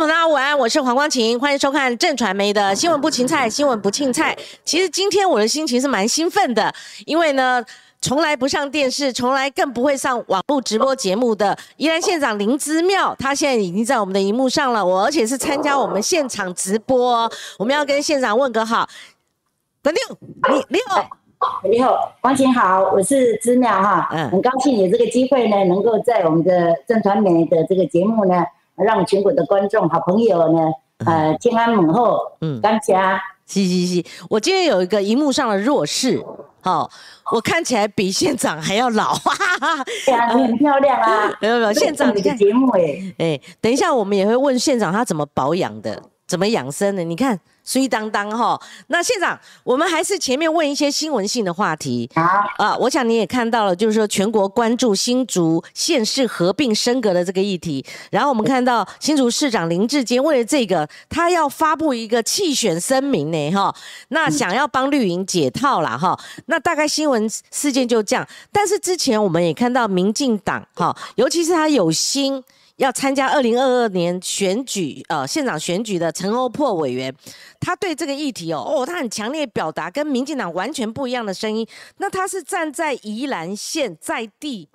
众朋友，大家午安，我是黄光琴，欢迎收看正传媒的新闻不芹菜，新闻不庆菜。其实今天我的心情是蛮兴奋的，因为呢，从来不上电视，从来更不会上网络直播节目的宜兰县长林之妙，他现在已经在我们的荧幕上了，我而且是参加我们现场直播，我们要跟县长问个好。等六，你你好。你好，王琴好，我是知妙哈，嗯，很高兴有这个机会呢，能够在我们的正传媒的这个节目呢，让全国的观众、好朋友呢，呃，天安母后，嗯，刚家，嘻嘻嘻，我今天有一个荧幕上的弱势，好，我看起来比县长还要老，哈哈，对啊，你很漂亮啊，没 有没有，县长你看节目哎，哎，等一下我们也会问县长他怎么保养的，怎么养生的，你看。水当当哈，那县长，我们还是前面问一些新闻性的话题啊啊！我想你也看到了，就是说全国关注新竹县市合并升格的这个议题。然后我们看到新竹市长林志坚为了这个，他要发布一个弃选声明呢哈，那想要帮绿营解套了哈。那大概新闻事件就这样，但是之前我们也看到民进党哈，尤其是他有心。要参加二零二二年选举，呃，县长选举的陈欧珀委员，他对这个议题哦，哦，他很强烈表达跟民进党完全不一样的声音。那他是站在宜兰县在地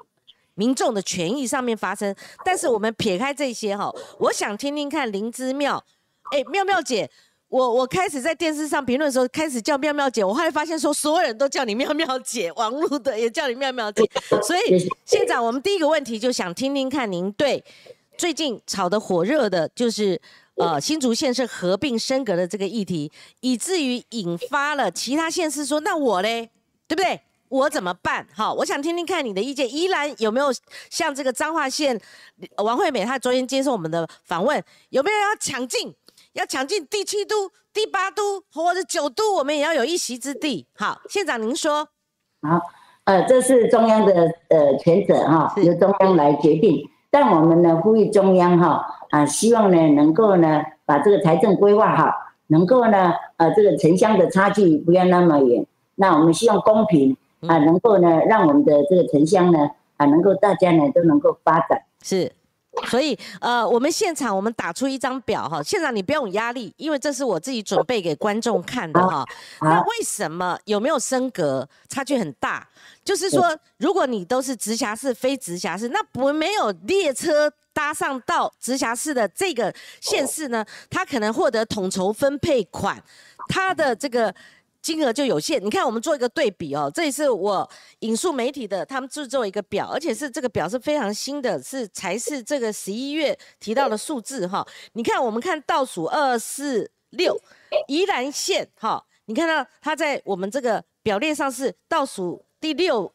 民众的权益上面发声。但是我们撇开这些哈，我想听听看林之妙，哎，妙妙姐，我我开始在电视上评论的时候，开始叫妙妙姐，我后来发现说，所有人都叫你妙妙姐，网络的也叫你妙妙姐。所以县长，我们第一个问题就想听听看您对。最近炒得火热的就是呃新竹县是合并升格的这个议题，以至于引发了其他县市说：“那我嘞，对不对？我怎么办？”好，我想听听看你的意见。依然有没有像这个彰化县王惠美，她昨天接受我们的访问，有没有要抢进？要抢进第七都、第八都或者九都，我们也要有一席之地。好，县长您说。好，呃，这是中央的呃权责哈，由中央来决定。但我们呢呼吁中央哈啊，希望呢能够呢把这个财政规划好，能够呢呃这个城乡的差距不要那么远。那我们希望公平啊，能够呢让我们的这个城乡呢啊能够大家呢都能够发展。是。所以，呃，我们现场我们打出一张表哈，现场你不用压力，因为这是我自己准备给观众看的哈。那为什么有没有升格差距很大？就是说，如果你都是直辖市、非直辖市，那不没有列车搭上到直辖市的这个县市呢，它可能获得统筹分配款，它的这个。金额就有限，你看我们做一个对比哦，这也是我引述媒体的，他们制作一个表，而且是这个表是非常新的，是才是这个十一月提到的数字哈。你看我们看倒数二四六，宜兰县哈，你看到它在我们这个表列上是倒数第六。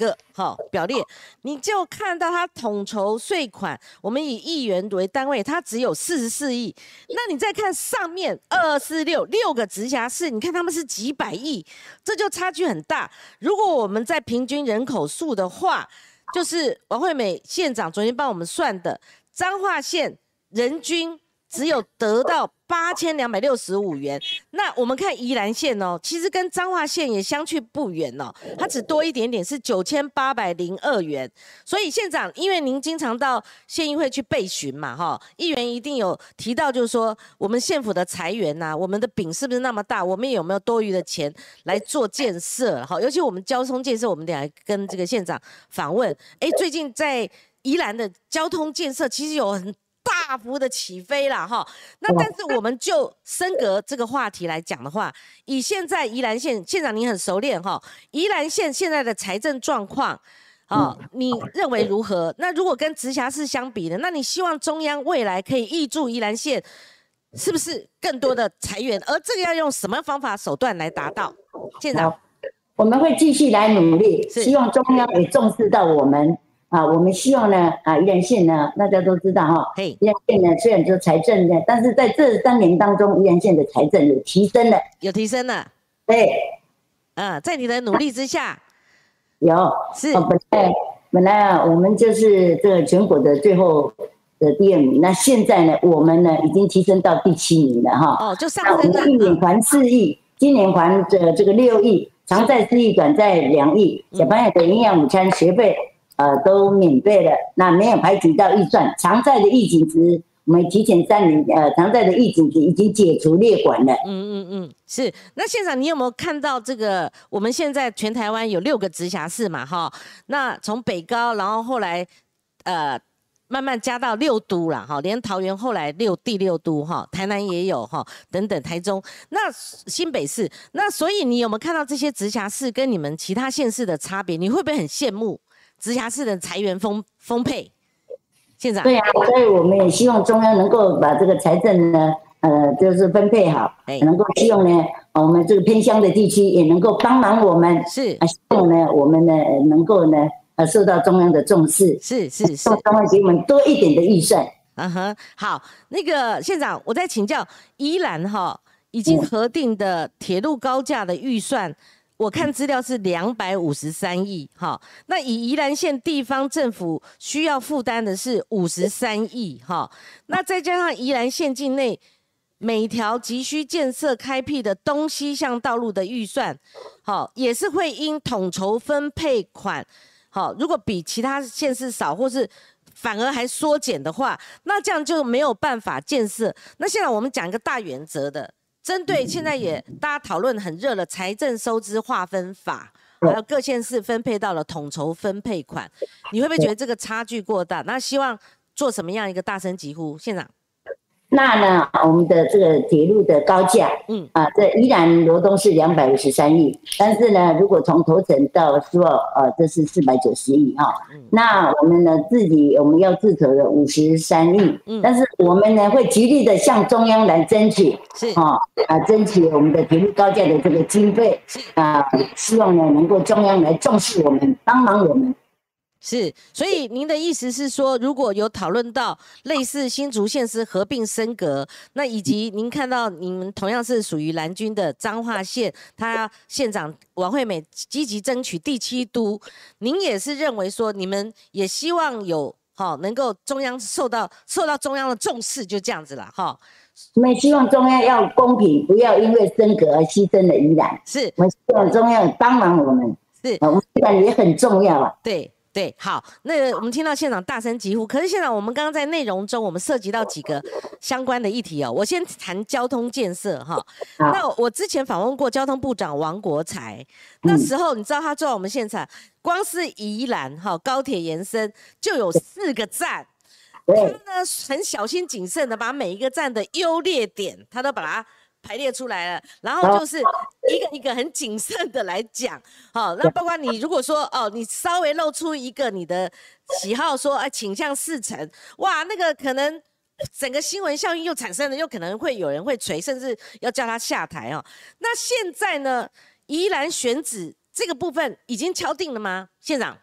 个好表列，你就看到它统筹税款，我们以亿元为单位，它只有四十四亿。那你再看上面二四六六个直辖市，你看他们是几百亿，这就差距很大。如果我们在平均人口数的话，就是王惠美县长昨天帮我们算的，彰化县人均。只有得到八千两百六十五元，那我们看宜兰县哦，其实跟彰化县也相去不远哦，它只多一点点，是九千八百零二元。所以县长，因为您经常到县议会去备询嘛，哈，议员一定有提到，就是说我们县府的财源呐，我们的饼是不是那么大？我们有没有多余的钱来做建设？哈，尤其我们交通建设，我们得来跟这个县长访问。哎，最近在宜兰的交通建设，其实有很。大幅的起飞了哈，那但是我们就升格这个话题来讲的话，以现在宜兰县县长您很熟练哈，宜兰县现在的财政状况啊，你认为如何？那如果跟直辖市相比呢？那你希望中央未来可以挹注宜兰县，是不是更多的财源？而这个要用什么方法手段来达到？县长，我们会继续来努力，希望中央也重视到我们。啊，我们希望呢，啊，宜兰县呢，大家都知道哈，宜兰县呢虽然说财政呢，但是在这三年当中，宜兰县的财政有提升了，有提升了，对，嗯，在你的努力之下，有。是。本来本来啊，我们就是这个全国的最后的第二名，那现在呢，我们呢已经提升到第七名了哈，哦，就上升了，去年还四亿，今年还这这个六亿，常在四亿，短在两亿，小朋友的营养午餐学费。呃，都免费了，那没有排挤到预算，常在的预警值我们提前三年，呃，常在的预警已经解除列管了。嗯嗯嗯，是。那现场你有没有看到这个？我们现在全台湾有六个直辖市嘛，哈。那从北高，然后后来，呃，慢慢加到六都了，哈。连桃园后来六第六都，哈，台南也有，哈，等等，台中，那新北市，那所以你有没有看到这些直辖市跟你们其他县市的差别？你会不会很羡慕直辖市的财源丰丰沛？县长，对啊，所以我们也希望中央能够把这个财政呢，呃，就是分配好，能够希望呢，我们这个偏乡的地区也能够帮忙我们，是啊，希望呢，我们呢能够呢，呃，受到中央的重视，是是是，中央给我们多一点的预算。嗯哼，好，那个县长，我再请教，宜兰哈已经核定的铁路高架的预算。我看资料是两百五十三亿，哈，那以宜兰县地方政府需要负担的是五十三亿，哈，那再加上宜兰县境内每条急需建设开辟的东西向道路的预算，好，也是会因统筹分配款，好，如果比其他县市少，或是反而还缩减的话，那这样就没有办法建设。那现在我们讲一个大原则的。针对现在也大家讨论很热的财政收支划分法，还有各县市分配到了统筹分配款，你会不会觉得这个差距过大？那希望做什么样一个大声疾呼？县长。那呢，我们的这个铁路的高架，嗯啊，这依然罗东是两百五十三亿，但是呢，如果从头城到苏澳，呃，这是四百九十亿哈。那我们呢自己我们要自筹的五十三亿，嗯，但是我们呢会极力的向中央来争取，是啊啊，争取我们的铁路高架的这个经费，啊，希望呢能够中央来重视我们，帮忙我们。是，所以您的意思是说，如果有讨论到类似新竹县市合并升格，那以及您看到你们同样是属于蓝军的彰化县，他县长王惠美积极争取第七都，您也是认为说，你们也希望有哈能够中央受到受到中央的重视，就这样子了哈。我们希望中央要公平，不要因为升格而牺牲了宜兰。是，我们希望中央帮忙我们。是，我们宜兰也很重要啊。对。对，好，那我们听到现场大声疾呼，可是现场我们刚刚在内容中，我们涉及到几个相关的议题哦。我先谈交通建设哈。那我之前访问过交通部长王国才，那时候你知道他坐在我们现场，光是宜兰哈高铁延伸就有四个站，他呢很小心谨慎的把每一个站的优劣点，他都把它。排列出来了，然后就是一个一个很谨慎的来讲，好，那包括你如果说哦，你稍微露出一个你的喜好，说哎倾向四成，哇，那个可能整个新闻效应又产生了，又可能会有人会锤，甚至要叫他下台哦。那现在呢，宜兰选址这个部分已经敲定了吗，县长？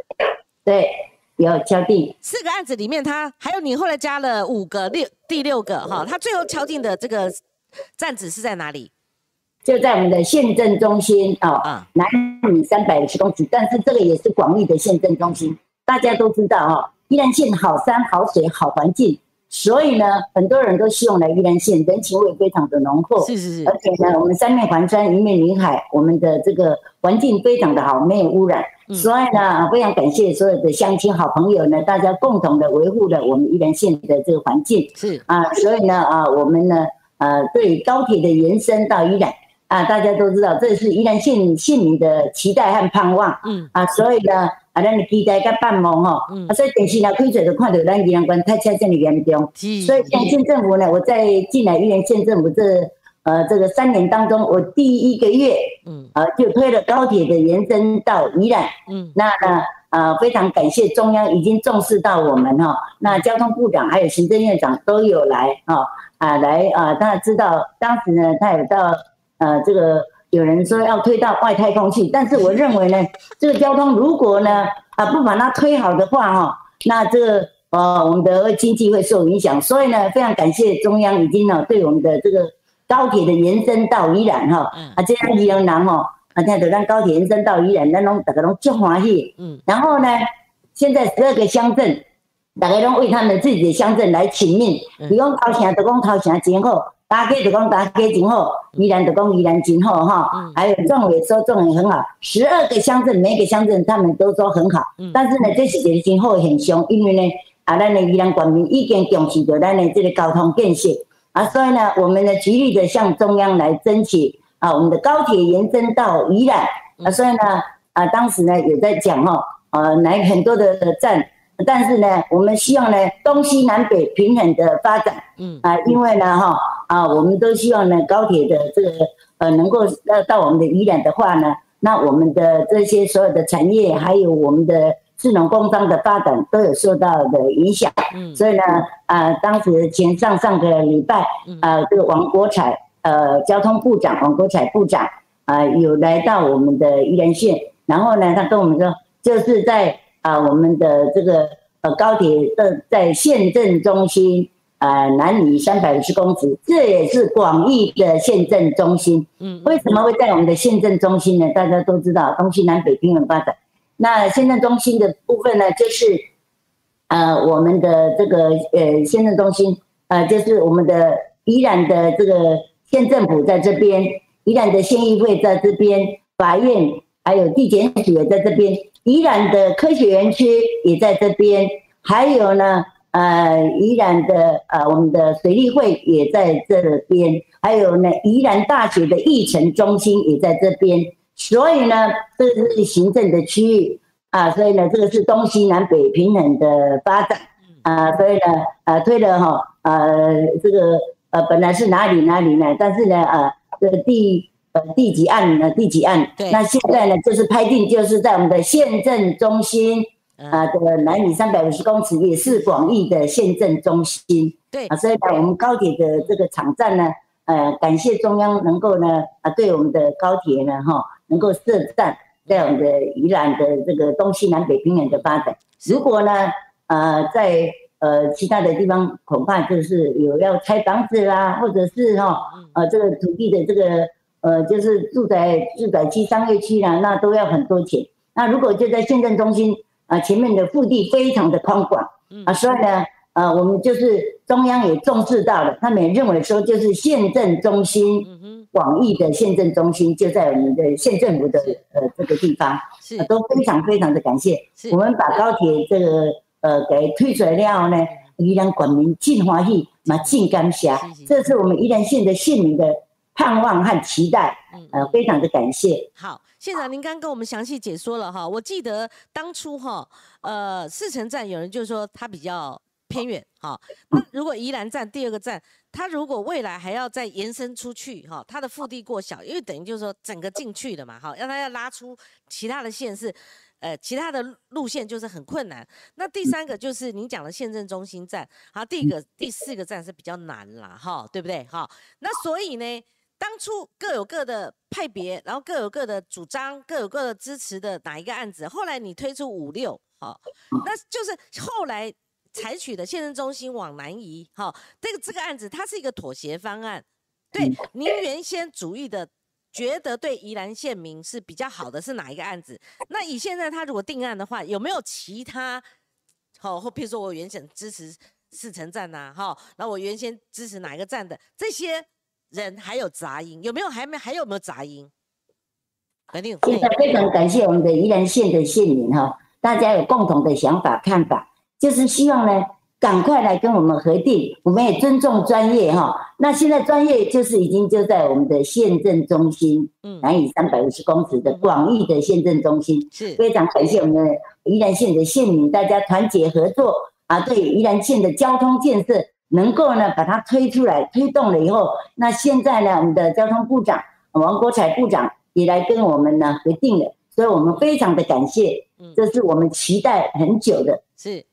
对，有敲定。四个案子里面，他还有你后来加了五个六第六个哈，他最后敲定的这个。站址是在哪里？就在我们的县政中心哦，南米三百五十公尺。但是这个也是广义的县政中心，大家都知道哦。宜兰县好山好水好环境，所以呢，很多人都希望来宜兰县，人情味非常的浓厚。是是是。而且呢，我们三面环山，一面临海，我们的这个环境非常的好，没有污染。所以呢，非常感谢所有的乡亲好朋友呢，大家共同的维护了我们宜兰县的这个环境。是啊，所以呢啊，我们呢。呃，对高铁的延伸到宜兰啊，大家都知道，这是宜兰县县民的期待和盼望。嗯啊，所以呢，啊，咱的期待跟盼望哈，啊，所以电视呢开嘴就看到咱宜兰关太欠这么严重。所以县政府呢，我在进来宜兰县政府这呃这个三年当中，我第一个月，嗯啊，就推了高铁的延伸到宜兰。嗯，那呢，啊，非常感谢中央已经重视到我们哈，那交通部长还有行政院长都有来啊。啊，来啊！大家知道，当时呢，他也到呃，这个有人说要推到外太空去，但是我认为呢，这个交通如果呢啊不把它推好的话哈，那这个呃我们的经济会受影响。所以呢，非常感谢中央已经呢对我们的这个高铁的延伸到宜兰哈，啊这样宜兰人哦，啊现在让高铁延伸到宜兰，咱拢大家拢足欢喜。嗯，然后呢，现在十二个乡镇。大家拢为他们自己的乡镇来请命，比讲头城就讲头城真好，大家就讲大家真好，宜兰就讲宜兰真好哈。还有壮伟说壮伟很好，十二个乡镇每个乡镇他们都说很好。但是呢，这是一个真好现象，因为呢，啊，咱的宜兰县民已经重视到咱的这个交通建设。啊，所以呢，我们呢极力的向中央来争取啊，我们的高铁延伸到宜兰。啊，所以呢，啊，当时呢也在讲哈，呃，来很多的站，但是呢，我们希望呢东西南北平衡的发展，嗯。啊，因为呢哈啊，我们都希望呢高铁的这个呃能够呃到我们的宜兰的话呢，那我们的这些所有的产业还有我们的。智能工商的发展都有受到的影响，嗯，所以呢，啊，当时前上上个礼拜，啊，这个王国才，呃，交通部长王国才部长，啊，有来到我们的宜兰县，然后呢，他跟我们说，就是在啊，我们的这个呃高铁的在县政中心，呃，南移三百五十公尺，这也是广义的县政中心，嗯，为什么会在我们的县政中心呢？大家都知道，东西南北平衡发展。那县政中心的部分呢，就是呃我们的这个呃县政中心，呃就是我们的宜兰的这个县政府在这边，宜兰的县议会在这边，法院还有地检署也在这边，宜兰的科学园区也在这边，还有呢呃宜兰的呃我们的水利会也在这边，还有呢宜兰大学的议程中心也在这边。所以呢，这是行政的区域啊，所以呢，这个是东西南北平衡的发展啊，所以呢，呃，推了哈，呃，这个呃，本来是哪里哪里呢？但是呢，呃，这个第呃第几案呢？第几案？对。那现在呢，就是拍定，就是在我们的县政中心啊，这个南里三百五十公尺，也是广义的县政中心。对。啊，所以呢，我们高铁的这个场站呢，呃，感谢中央能够呢，啊，对我们的高铁呢，哈。能够设站在我们的宜兰的这个东西南北平原的发展。如果呢，呃，在呃其他的地方，恐怕就是有要拆房子啦，或者是哈，呃，这个土地的这个呃，就是住宅住宅区、商业区啦，那都要很多钱。那如果就在县政中心啊，前面的腹地非常的宽广，啊，所以呢，呃，我们就是中央也重视到了，他们也认为说就是县政中心。广义的县政中心就在我们的县政府的呃这个地方，是都非常非常的感谢。我们把高铁这个呃给推出来了呢，宜兰管民尽欢喜，嘛尽感谢。这是我们宜兰县的县民的盼望和期待，呃，非常的感谢。好，县长您刚跟我们详细解说了哈，我记得当初哈，呃，四城站有人就说它比较。偏远，哈，那如果宜兰站第二个站，它如果未来还要再延伸出去，哈，它的腹地过小，因为等于就是说整个进去的嘛，哈，让它要拉出其他的线是，呃，其他的路线就是很困难。那第三个就是您讲的县政中心站，好，第一个、第四个站是比较难啦，哈，对不对？哈，那所以呢，当初各有各的派别，然后各有各的主张，各有各的支持的哪一个案子，后来你推出五六，好，那就是后来。采取的县政中心往南移，哈，这个这个案子它是一个妥协方案。对，您原先主意的，觉得对宜兰县民是比较好的是哪一个案子？那以现在他如果定案的话，有没有其他？好，或譬如说我原先支持四城站呐，哈，那我原先支持哪一个站的这些人还有杂音，有没有？还没还有没有杂音？肯定。现在非常感谢我们的宜兰县的县民哈，大家有共同的想法看法。就是希望呢，赶快来跟我们核定，我们也尊重专业哈。那现在专业就是已经就在我们的县政中心，嗯，南以三百五十公尺的广义的县政中心，是非常感谢我们的宜兰县的县民，大家团结合作啊，对宜兰县的交通建设能够呢把它推出来推动了以后，那现在呢，我们的交通部长王国才部长也来跟我们呢核定了，所以我们非常的感谢，嗯，这是我们期待很久的，是。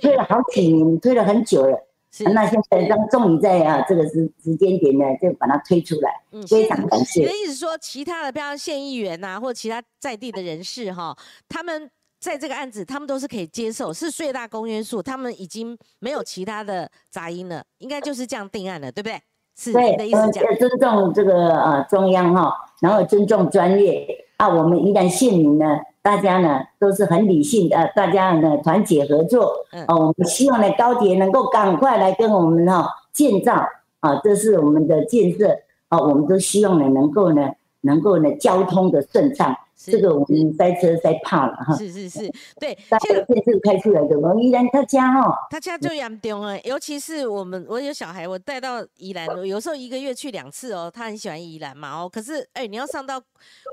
推了好几年，推了很久了。是，那现在终终于在啊这个时时间点呢，就把它推出来。嗯，非常感谢。你的意思说，其他的，比如县议员呐，或者其他在地的人士哈，他们在这个案子，他们都是可以接受，是最大公约数，他们已经没有其他的杂音了，应该就是这样定案了，对不对？是你的意思讲。尊重这个呃中央哈，然后尊重专业啊，我们宜兰县民呢。大家呢都是很理性的，大家呢团结合作，哦，我们希望呢高铁能够赶快来跟我们哈建造啊，这是我们的建设啊，我们都希望呢能够呢能够呢交通的顺畅，这个我们塞车塞怕了哈。是是是，对。现在电视开出来的，我们宜兰他家哦，他家就严重啊，尤其是我们我有小孩，我带到宜兰，有时候一个月去两次哦。他很喜欢宜兰嘛哦，可是哎，你要上到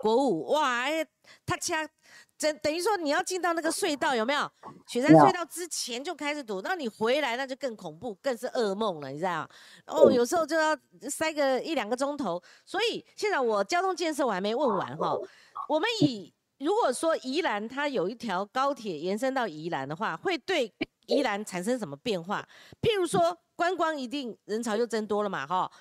国五哇，哎，他家。等等于说你要进到那个隧道有没有？雪山隧道之前就开始堵，那你回来那就更恐怖，更是噩梦了，你知道？哦，有时候就要塞个一两个钟头。所以现在我交通建设我还没问完哈。我们以如果说宜兰它有一条高铁延伸到宜兰的话，会对宜兰产生什么变化？譬如说观光一定人潮就增多了嘛哈？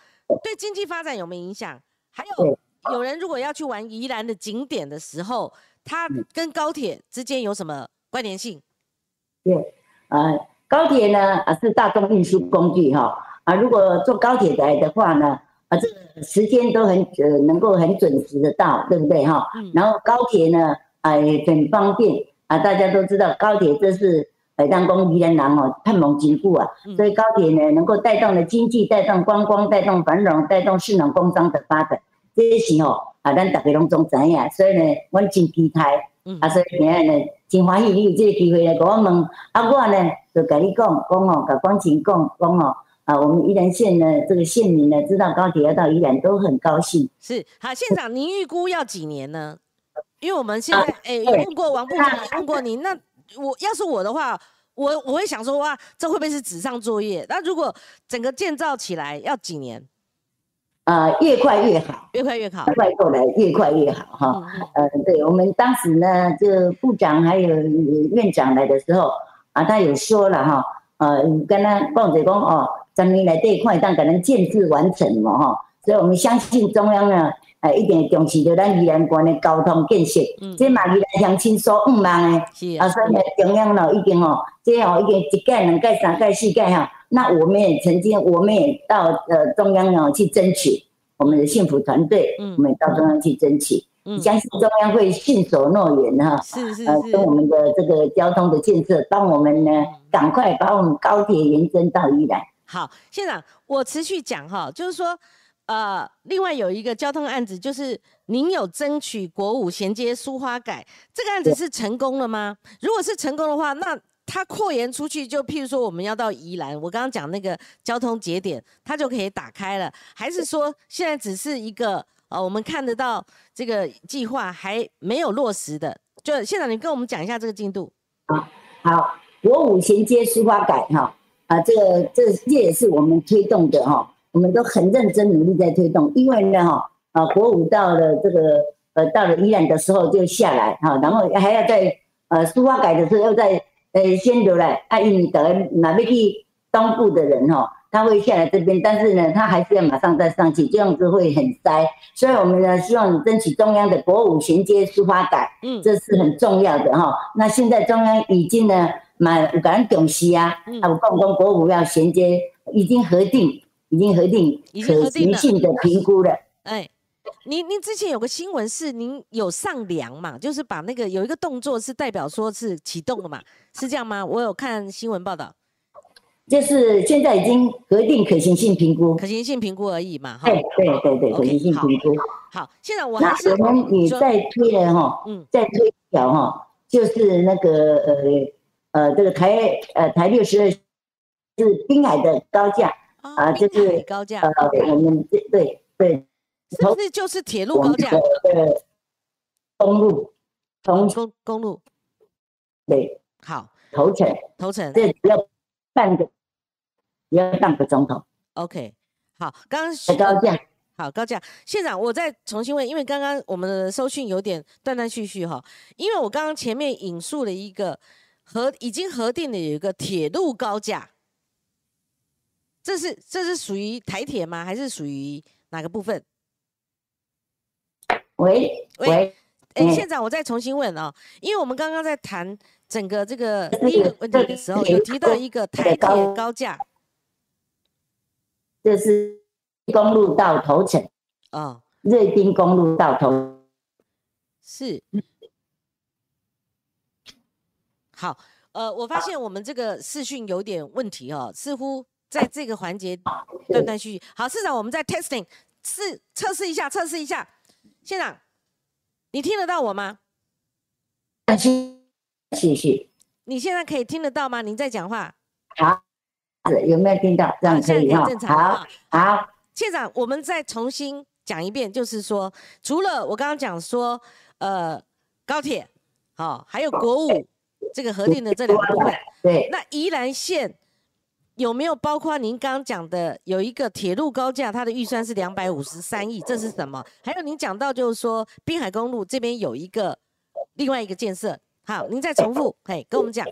对经济发展有没有影响？还有有人如果要去玩宜兰的景点的时候。它跟高铁之间有什么关联性？对，呃，高铁呢啊是大众运输工具哈啊，如果坐高铁来的话呢啊，这个时间都很呃能够很准时的到，对不对哈？然后高铁呢啊也很方便啊，大家都知道高铁这是北当公宜兰人哦，探盟经富啊，所以高铁呢能够带动了经济，带动观光，带动繁荣，带动市农工商的发展，这些是哦。啊，咱大家拢总知影，所以呢，阮真期待，啊，所以今日呢，真欢喜你有这个机会来跟我问，啊，我呢就跟你讲，讲哦，甲光晴讲，讲哦，啊，我们宜兰县呢，这个县民呢，知道高铁要到宜兰，都很高兴。是，好，县长，您预估要几年呢？因为我们现在，哎，问过王部长，问过您，那我要是我的话，我我会想说，哇，这会不会是纸上作业？那如果整个建造起来要几年？呃，越快越好，越快越好，快过来越快越好哈。呃，对我们当时呢，这部长还有院长来的时候啊，他有说了哈，呃，跟他讲者讲哦，咱们来这一块当可能建制完成嘛哈，所以我们相信中央呢，呃，一定重视着咱宜兰县的交通建设，嗯这嘛宜兰乡亲所五万的，啊，所以呢，中央呢已经哦，这哦已经一届、两届、三届、四届哈。那我们也曾经，我们也到呃中央哦去争取我们的幸福团队，我们到中央去争取，相信中央会信守诺言哈，是是是，跟我们的这个交通的建设，帮我们呢赶快把我们高铁延伸到宜兰。好，县长，我持续讲哈，就是说，呃，另外有一个交通案子，就是您有争取国五衔接苏花改这个案子是成功了吗？如果是成功的话，那它扩延出去，就譬如说我们要到宜兰，我刚刚讲那个交通节点，它就可以打开了。还是说现在只是一个呃，我们看得到这个计划还没有落实的？就现在你跟我们讲一下这个进度。好，好，国五衔接书花改哈啊，这个这这也是我们推动的哈，我们都很认真努力在推动。因为呢哈啊，国五到了这个呃到了宜兰的时候就下来哈，然后还要在呃书花改的时候又在。呃，先留来，啊，因为等下哪边去东部的人哈，他会下来这边，但是呢，他还是要马上再上去，这样子会很塞。所以我们呢，希望争取中央的国五衔接书发改，嗯，这是很重要的哈。那现在中央已经呢，蛮有感重视啊，啊，有共同国五要衔接，已经核定，已经核定可行性的评估了，哎。您您之前有个新闻是您有上梁嘛？就是把那个有一个动作是代表说是启动了嘛？是这样吗？我有看新闻报道，就是现在已经核定可行性评估，可行性评估而已嘛？哈，对对对对，可行性评估。好，现在我还是我们你再推了哈，嗯，再推一条哈，就是那个呃呃这个台呃台六十二是滨海的高架啊，就是高架呃我们对对。是不是就是铁路高架？对，公路，公公公路，对，好，头城，头城，这只要半个，要半个钟头。OK，好，刚刚高架，好高架，县长，我再重新问，因为刚刚我们的收讯有点断断续续哈，因为我刚刚前面引述了一个核已经核定的有一个铁路高架，这是这是属于台铁吗？还是属于哪个部分？喂喂，哎，县长，我再重新问啊，因为我们刚刚在谈整个这个第一个问题的时候，有提到一个台铁高架，这是公路到头城啊，瑞滨公路到头。是。好，呃，我发现我们这个视讯有点问题哦，似乎在这个环节断断续续。好，市长，我们在 testing 试测试一下，测试一下。县长，你听得到我吗？谢谢。你现在可以听得到吗？您在讲话。好，有没有听到？这样可以哈。好，好。县长，我们再重新讲一遍，就是说，除了我刚刚讲说，呃，高铁，好，还有国五这个核定的这两个部分。对。那宜兰县有没有包括您刚刚讲的有一个铁路高架，它的预算是两百五十三亿，这是什么？还有您讲到就是说，滨海公路这边有一个另外一个建设。好，您再重复，嘿，跟我们讲。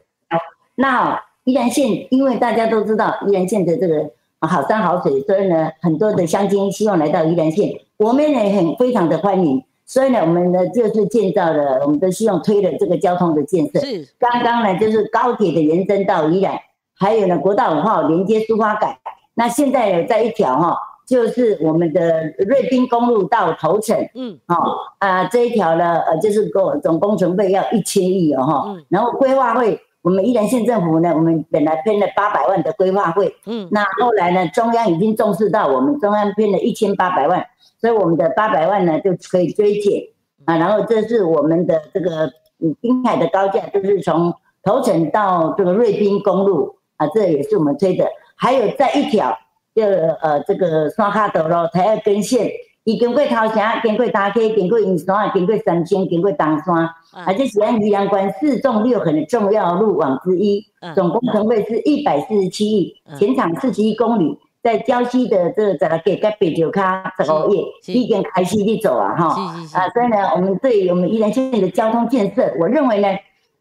那宜兰县，因为大家都知道宜兰县的这个好山好水，所以呢，很多的乡亲希望来到宜兰县，我们也很非常的欢迎。所以呢，我们呢就是建造了，我们都希望推的这个交通的建设。是。刚刚呢就是高铁的延伸到宜兰，还有呢国道五号连接苏花改。那现在有在一条哈。就是我们的瑞滨公路到头城，嗯，好啊，这一条呢，呃，就是工总工程费要一千亿哦，哈，嗯，然后规划费，我们宜兰县政府呢，我们本来编了八百万的规划费，嗯，那后来呢，中央已经重视到我们中央编了一千八百万，所以我们的八百万呢就可以追减啊，然后这是我们的这个嗯滨海的高架，就是从头城到这个瑞滨公路啊，这也是我们推的，还有再一条。这呃，这个山卡道咯，它要根线，伊经过头城，经过大溪，经过银山，经过三清，经过东山，而且是安宜阳关四纵六横的重要路网之一，总工程费是一百四十七亿，全长四十一公里，在礁溪的这个在给个北九卡十五页，已经开始去走啊，哈，啊，所以呢，我们对我们宜兰县的交通建设，我认为呢。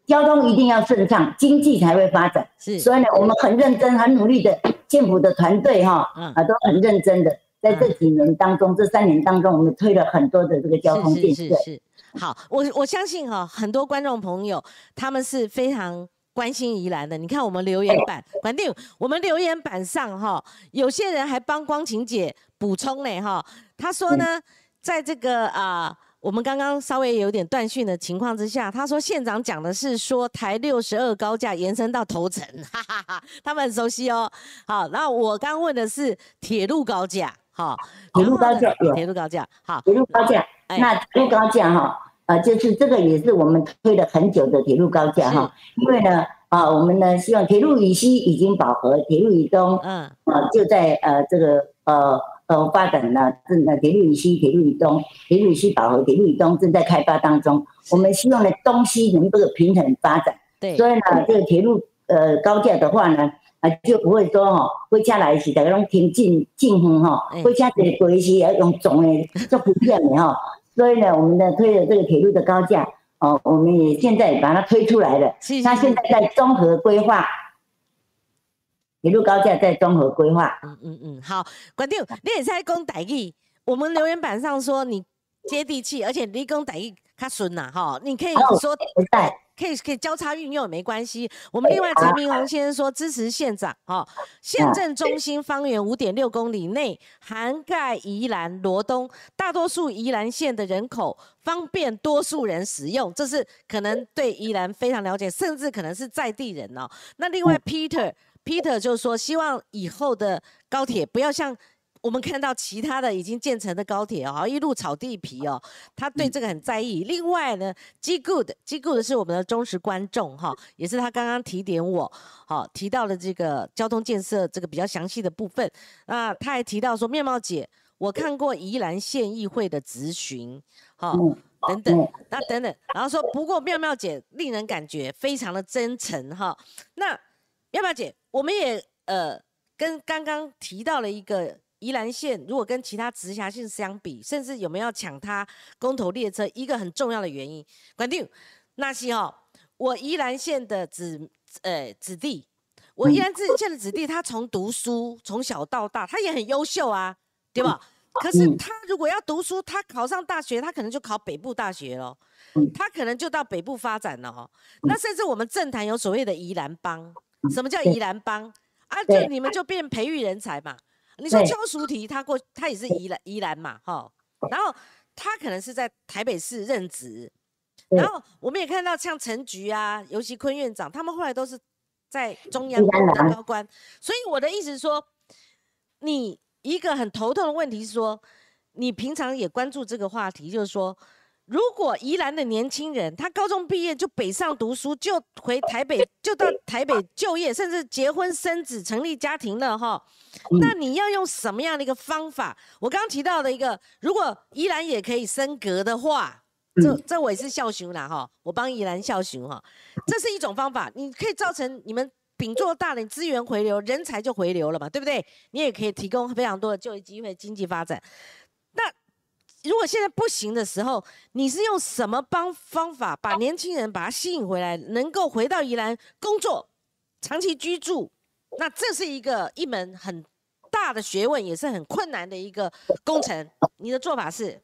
交通一定要顺畅，经济才会发展。是，所以呢，我们很认真、很努力的建府的团队哈，啊，都很认真的，在这几年当中，这三年当中，我们推了很多的这个交通建设。是是是。好，我我相信哈，很多观众朋友他们是非常关心宜兰的。你看我们留言板，反正我们留言板上哈，有些人还帮光晴姐补充呢哈。他说呢，在这个啊。我们刚刚稍微有点断讯的情况之下，他说县长讲的是说台六十二高架延伸到头城，哈哈哈，他们很熟悉哦。好，那我刚问的是铁路高架，好，铁路高架铁路高架，好，铁路高架，那铁路高架哈，呃，就是这个也是我们推了很久的铁路高架哈，因为呢，啊，我们呢希望铁路以西已经饱和，铁路以东，嗯，啊，就在呃这个呃。呃，发展呢，正在铁路以西、铁路以东、铁路以西饱和、铁路以东正在开发当中。我们希望呢，东西能够平衡发展。对，所以呢，这个铁路呃高架的话呢，啊就不会说哈，回家来时大家拢停近近远哈，回家的过时要用总的做普遍的哈。所以呢，我们呢推了这个铁路的高架，哦，我们也现在把它推出来了。那现在在综合规划。铁路高架在综合规划。嗯嗯嗯，好，关定。你也在讲台语，我们留言板上说你接地气，而且你讲台语较顺呐，哈，你可以说可以可以交叉运用也没关系。我们另外陈明宏先生说支持县长，哈，县政中心方圆五点六公里内涵盖宜兰罗东，大多数宜兰县的人口方便多数人使用，这是可能对宜兰非常了解，甚至可能是在地人哦。那另外 Peter。Peter 就说，希望以后的高铁不要像我们看到其他的已经建成的高铁哦，一路炒地皮哦，他对这个很在意。另外呢，G Good，G Good 是我们的忠实观众哈，也是他刚刚提点我，好提到了这个交通建设这个比较详细的部分。那他还提到说，面貌姐，我看过宜兰县议会的咨询，好等等，那等等，然后说不过妙妙姐令人感觉非常的真诚哈，那。要不要姐？我们也呃跟刚刚提到了一个宜兰县，如果跟其他直辖市相比，甚至有没有抢它公投列车，一个很重要的原因。管定那些哦，我宜兰县的子呃子弟，我宜兰县的子弟，他从读书从小到大，他也很优秀啊，对吧？可是他如果要读书，他考上大学，他可能就考北部大学了，他可能就到北部发展了哈。那甚至我们政坛有所谓的宜兰帮。什么叫宜兰帮啊？就你们就变培育人才嘛？你说邱淑媞，她过她也是宜兰宜兰嘛，哈。然后她可能是在台北市任职，然后我们也看到像陈菊啊、尤其坤院长，他们后来都是在中央当高官。所以我的意思是说，你一个很头痛的问题是说，你平常也关注这个话题，就是说，如果宜兰的年轻人，他高中毕业就北上读书，就回台北，就到台北就业，甚至结婚生子、成立家庭了哈，那你要用什么样的一个方法？我刚刚提到的一个，如果宜兰也可以升格的话，这这我也是孝雄啦哈，我帮宜兰孝雄哈，这是一种方法，你可以造成你们丙做大的资源回流，人才就回流了嘛，对不对？你也可以提供非常多的就业机会、经济发展。如果现在不行的时候，你是用什么帮方法把年轻人把他吸引回来，能够回到宜兰工作、长期居住？那这是一个一门很大的学问，也是很困难的一个工程。你的做法是？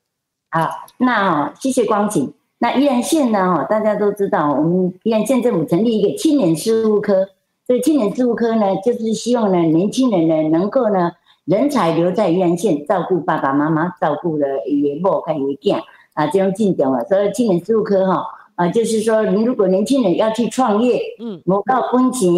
好，那谢谢光景。那宜兰县呢？哦，大家都知道，我们宜兰县政府成立一个青年事务科。这个青年事务科呢，就是希望呢，年轻人呢，能够呢。人才留在宜兰县，照顾爸爸妈妈，照顾了爷母跟爷囝啊，这种进展啊。所以青年事务科哈啊，就是说，你如果年轻人要去创业，嗯，某到本钱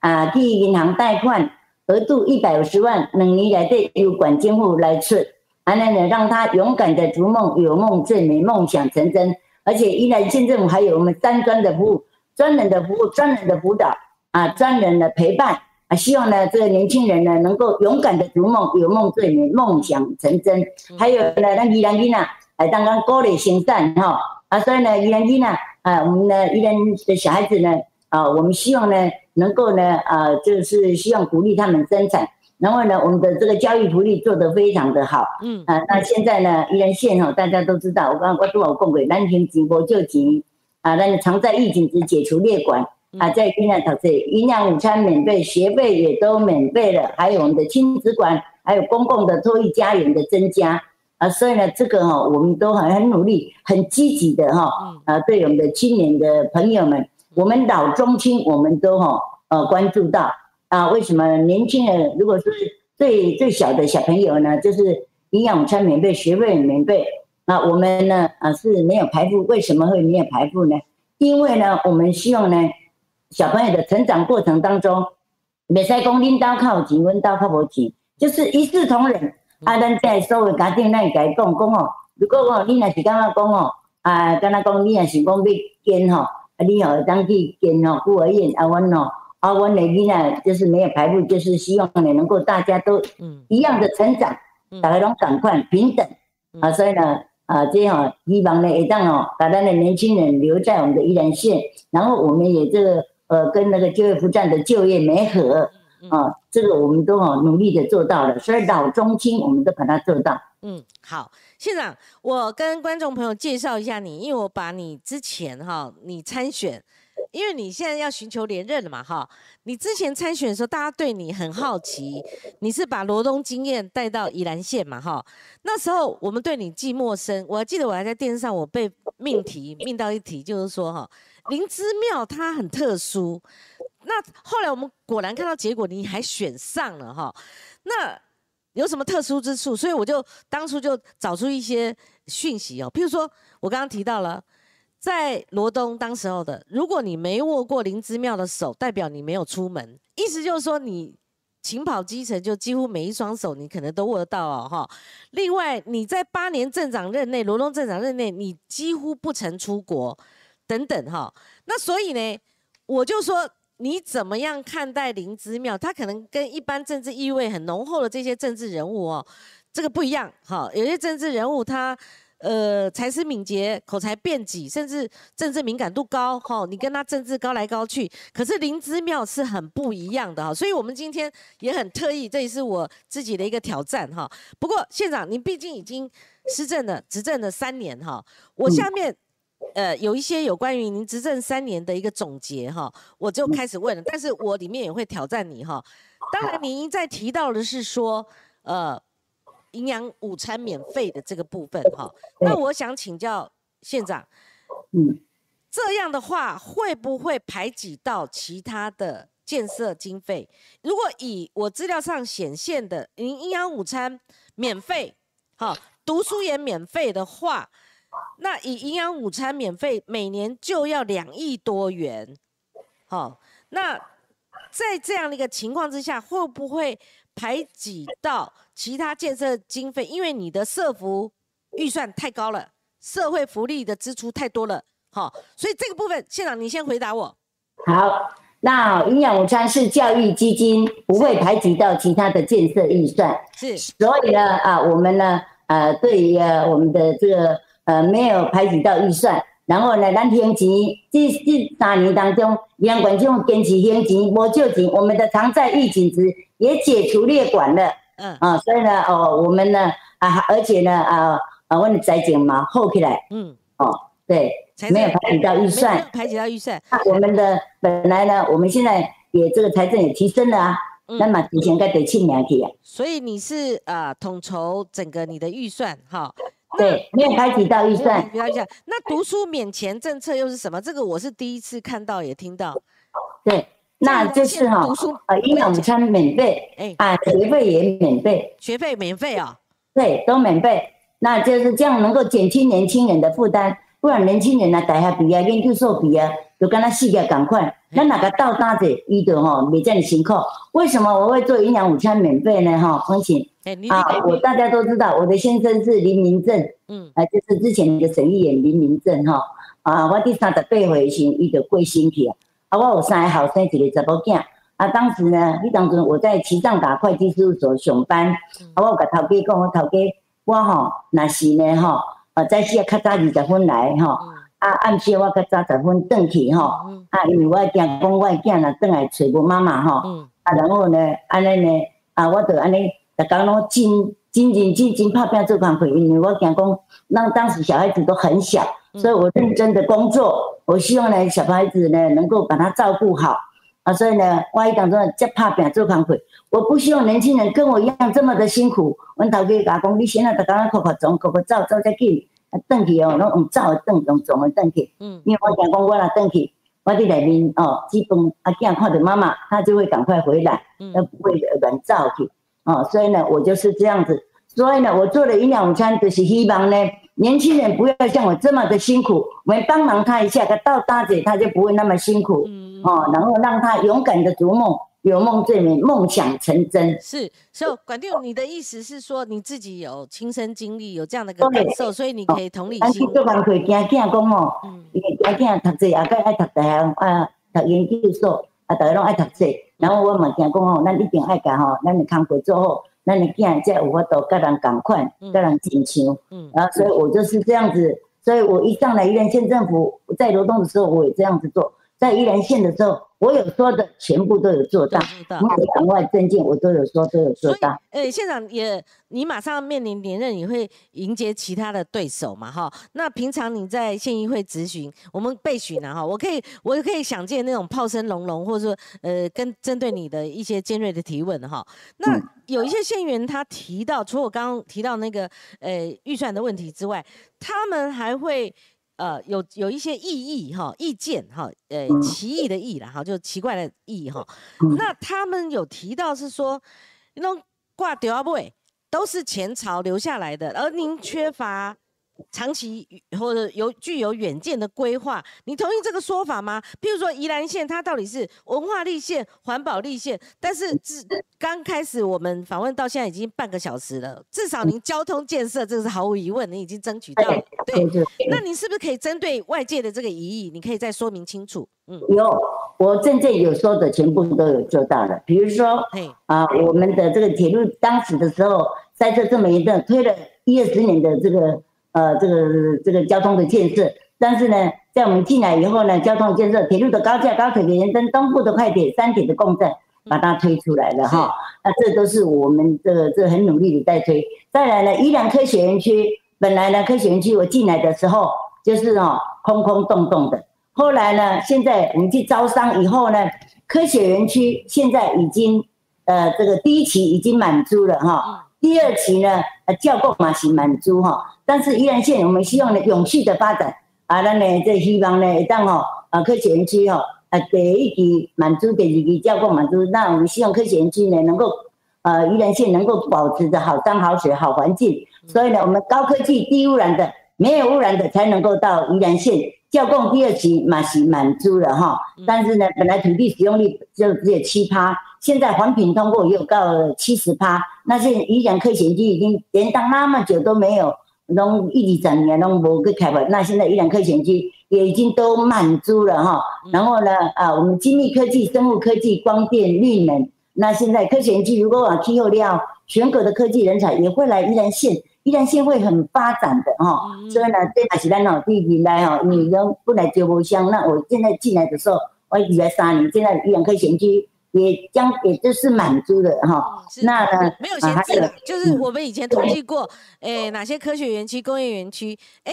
啊，去银行贷款，额度一百五十万，两年来对由管监户来出，还能呢让他勇敢的逐梦，有梦最美，梦想成真。而且宜兰县政府还有我们三专的服务，专人的服务，专人的辅导啊，专人的陪伴。啊，希望呢，这个年轻人呢，能够勇敢的逐梦，有梦最美，梦想成真。还有呢，那宜兰囡啊，哎，刚刚高丽行善哈，啊，所以呢，宜兰囡啊，啊，我们呢，宜兰的小孩子呢，啊，我们希望呢，能够呢，啊，就是希望鼓励他们生产。然后呢，我们的这个教育福利做得非常的好。嗯。啊，那现在呢，宜兰县哈，大家都知道，我刚刚我都有讲过，南平直播救急啊，那常在疫情时解除列管。啊，在医院投资，营养午餐免费，学费也都免费了，还有我们的亲子馆，还有公共的托育家园的增加啊，所以呢，这个哈，我们都很很努力，很积极的哈，啊，对我们的青年的朋友们，我们老中青，我们都哈呃关注到啊，为什么年轻人如果是最最小的小朋友呢，就是营养午餐免费，学费免费，那我们呢啊是没有排付，为什么会没有排付呢？因为呢，我们希望呢。小朋友的成长过程当中，袂使讲恁兜靠钱，阮兜靠无钱，就是一视同仁。啊，咱在所有家庭，咱会甲伊讲讲哦。如果哦，你若是感觉讲哦，啊，敢若讲你若是讲要建吼，啊，你哦当去建吼孤儿院，啊，阮哦，啊，阮的囡仔就是没有排布，就是希望呢能够大家都一样的成长，大家拢赶快平等啊，所以呢。啊，这样希望呢，会当哦，把咱的年轻人留在我们的宜兰县，然后我们也这个。呃，跟那个就业服站的就业没合啊，这个我们都好努力的做到了，所以老中青我们都把它做到。嗯，好，县长，我跟观众朋友介绍一下你，因为我把你之前哈，你参选，因为你现在要寻求连任了嘛哈，你之前参选的时候，大家对你很好奇，你是把罗东经验带到宜兰县嘛哈，那时候我们对你既陌生，我还记得我还在电视上我被命题命到一题，就是说哈。灵芝庙它很特殊，那后来我们果然看到结果，你还选上了哈，那有什么特殊之处？所以我就当初就找出一些讯息哦，譬如说我刚刚提到了，在罗东当时候的，如果你没握过灵芝庙的手，代表你没有出门，意思就是说你勤跑基层，就几乎每一双手你可能都握得到哦哈。另外你在八年镇长任内，罗东镇长任内，你几乎不曾出国。等等哈，那所以呢，我就说你怎么样看待灵芝庙？他可能跟一般政治意味很浓厚的这些政治人物哦，这个不一样哈。有些政治人物他呃才思敏捷、口才辩己，甚至政治敏感度高哈。你跟他政治高来高去，可是林之妙是很不一样的哈。所以我们今天也很特意，这也是我自己的一个挑战哈。不过县长，您毕竟已经施政了、执政了三年哈，我下面。呃，有一些有关于您执政三年的一个总结哈，我就开始问了。但是我里面也会挑战你哈。当然，您在提到的是说，呃，营养午餐免费的这个部分哈。那我想请教县长，嗯，这样的话会不会排挤到其他的建设经费？如果以我资料上显现的，营营养午餐免费，好，读书也免费的话。那以营养午餐免费，每年就要两亿多元，好，那在这样的一个情况之下，会不会排挤到其他建设经费？因为你的社服预算太高了，社会福利的支出太多了，好，所以这个部分，县长你先回答我。好，那营养午餐是教育基金，不会排挤到其他的建设预算，是，所以呢，啊，我们呢，呃，对于呃我们的这个呃没有排挤到预算，然后呢，咱天钱这这三年当中，营养管就坚持天钱，无就钱，我们的偿债预警值也解除列管了，嗯，啊，所以呢，哦，我们呢，啊，而且呢，啊。啊，我的财政嘛，厚起来，嗯，哦，对，没有排挤到预算，排挤到预算。那我们的本来呢，我们现在也这个财政也提升了啊，那么以前该得去年去啊。所以你是啊，统筹整个你的预算，哈，对，没有排挤到预算。不要讲，那读书免钱政策又是什么？这个我是第一次看到，也听到。对，那就是哈，读书啊，营养午餐免费，哎，啊，学费也免费，学费免费啊，对，都免费。那就是这样，能够减轻年轻人的负担。不然年轻人啊，大学毕业、研究所毕业，就跟他世界赶快。那哪个到搭者伊的吼，没这样辛苦。为什么我会做营养午餐免费呢？哈，风险啊，我大家都知道，我的先生是林明正，嗯，啊，就是之前的省议员林明正哈。啊，我第三十八回时，伊就过身去啊。啊，我有三个后生，一个查某囝。啊，当时呢，迄当中我在旗藏达会计事务所上班。啊，我有甲头家讲，我头家。我吼，若是呢吼，呃，早时啊较早二十分来吼，啊暗时我较早十分转去吼，啊因为我惊讲我囝若转来找无妈妈吼，啊然后呢，安尼呢，啊我就安尼，逐工拢真真认真真拍拼做工课，因为我惊讲，那当时小孩子都很小，所以我认真的工作，我希望呢小孩子呢能够把他照顾好。啊，所以呢，我一当中接拍拼做工课，我不希望年轻人跟我一样这么的辛苦。阮头家讲，你现在逐工哭哭总哭哭走走才紧，啊，转去哦，拢用走的转，用总的转去。嗯，因为我讲讲，我若转去，我伫内面哦，基本阿囝看着妈妈，他就会赶快回来，而不会乱走去。哦，所以呢，我就是这样子。所以呢，我做了营养午餐，就是希望呢，年轻人不要像我这么的辛苦，我们帮忙他一下，他到大姐他就不会那么辛苦。哦，然后让他勇敢的逐梦，有梦最美，梦想成真。是，所以管定，你的意思是说你自己有亲身经历，有这样的个感受，所以你可以同理心。啊，去做工课，惊囝讲哦，惊囝读册，也该爱读大学，啊，读研究所，啊，大家拢爱读册。然后我嘛听讲哦，咱一定爱甲吼，咱的工作做好，咱的囝才有法度甲人共款，甲人亲像。嗯。然后，所以我就是这样子，所以我一上来宜兰县政府在流动的时候，我也这样子做。在宜兰县的时候，我有说的全部都有做到，我有党外证件我都有说都有做到。呃，县长也，你马上面临连任，你会迎接其他的对手嘛？哈，那平常你在县议会咨询，我们备询呢？哈，我可以，我可以想见那种炮声隆隆，或者说，呃，跟针对你的一些尖锐的提问哈。那有一些县员他提到，除了我刚刚提到那个呃预算的问题之外，他们还会。呃，有有一些异议哈，意见哈，呃，奇异的异啦，哈，就奇怪的异哈。那他们有提到是说，那种挂掉啊不都是前朝留下来的，而您缺乏。长期或者有具有远见的规划，你同意这个说法吗？譬如说宜兰县，它到底是文化立县、环保立县，但是至刚开始我们访问到现在已经半个小时了，至少您交通建设这个是毫无疑问，你已经争取到了。对，那你是不是可以针对外界的这个疑义，你可以再说明清楚？嗯，有，我真正有说的全部都有做到了。比如说，啊，我们的这个铁路当时的时候塞车这么一段，推了一二十年的这个。呃，这个这个交通的建设，但是呢，在我们进来以后呢，交通建设，铁路的高架、高铁的延伸，东部的快铁、三铁的共振，把它推出来了哈。那这都是我们这个这很努力的在推。再来呢，宜兰科学园区，本来呢，科学园区我进来的时候就是哦空空洞洞的，后来呢，现在我们去招商以后呢，科学园区现在已经呃这个第一期已经满租了哈。第二期呢，呃，教构嘛是满足哈，但是宜兰县我们希望呢永续的发展，啊，咱呢这希望呢当吼，啊科学园区吼，啊第一期满足，第二期教构满足，那我们希望科学园区呢能够，呃宜兰县能够保持着好山好水好环境，所以呢我们高科技低污染的，没有污染的才能够到宜兰县。教供第二期嘛是满足了哈，但是呢，本来土地使用率就只有七趴，现在环评通过也有到七十趴，那现宜兰科学区已经连当那么久都没有拢一二十年拢无去开发，那现在宜兰科学园区也已经都满足了哈。然后呢，啊，我们精密科技、生物科技、光电、绿能，那现在科学园区如果往气候料，全国的科技人才也会来宜兰县，宜兰县会很发展的哈。所以呢，这也是咱哦第一来哈，你人不来就不香。那我现在进来的时候，我已来三年，现在宜兰科学园区。也将也就是满足的哈，那呢没有限制，就是我们以前统计过，诶哪些科学园区、工业园区，哎，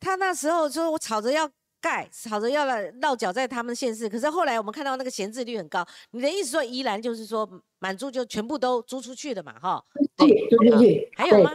他那时候说我吵着要盖，吵着要来落脚在他们县市，可是后来我们看到那个闲置率很高。你的意思说宜兰就是说满租就全部都租出去的嘛，哈？对，租出去。还有吗？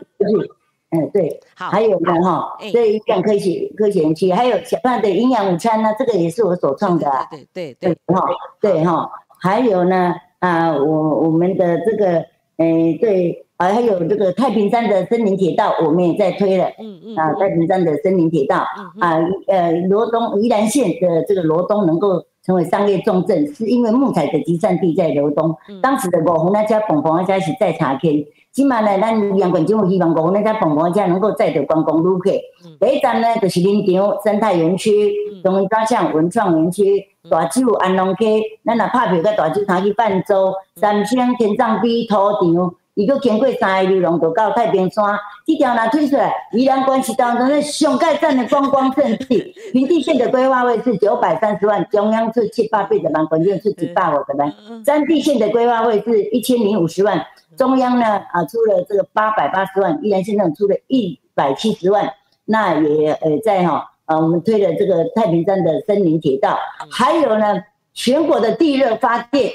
嗯，对。好，还有呢哈，这营养科学科学园区，还有小胖的营养午餐呢，这个也是我所创的。对对对，哈，对哈。还有呢，啊，我我们的这个，诶，对，啊，还有这个太平山的森林铁道，我们也在推了，嗯嗯，啊，太平山的森林铁道，啊，呃，罗东宜兰县的这个罗东能够成为商业重镇，是因为木材的集散地在罗东，当时的五峰那家、彭彭那家是在茶坑。今嘛呢，咱阳光政府希望讲，咱在凤凰家能够载着观光旅客。第一站呢，就是林场生态园区、中央大巷文创园区、大洲安龙溪，咱若拍票到大洲通去泛舟、三星天葬碑土场，伊搁经过三个流浪，就到太平山。这条若推出来，宜兰关系当中的上盖站的观光胜地。平地县的规划位是九百三十万，中央是七八倍的万，关键是几百万的万。山地县的规划位是一千零五十万。中央呢啊出了这个八百八十万，宜兰县政府出了一百七十万，那也呃在哈呃我们推了这个太平山的森林铁道，还有呢全国的地热发电，嗯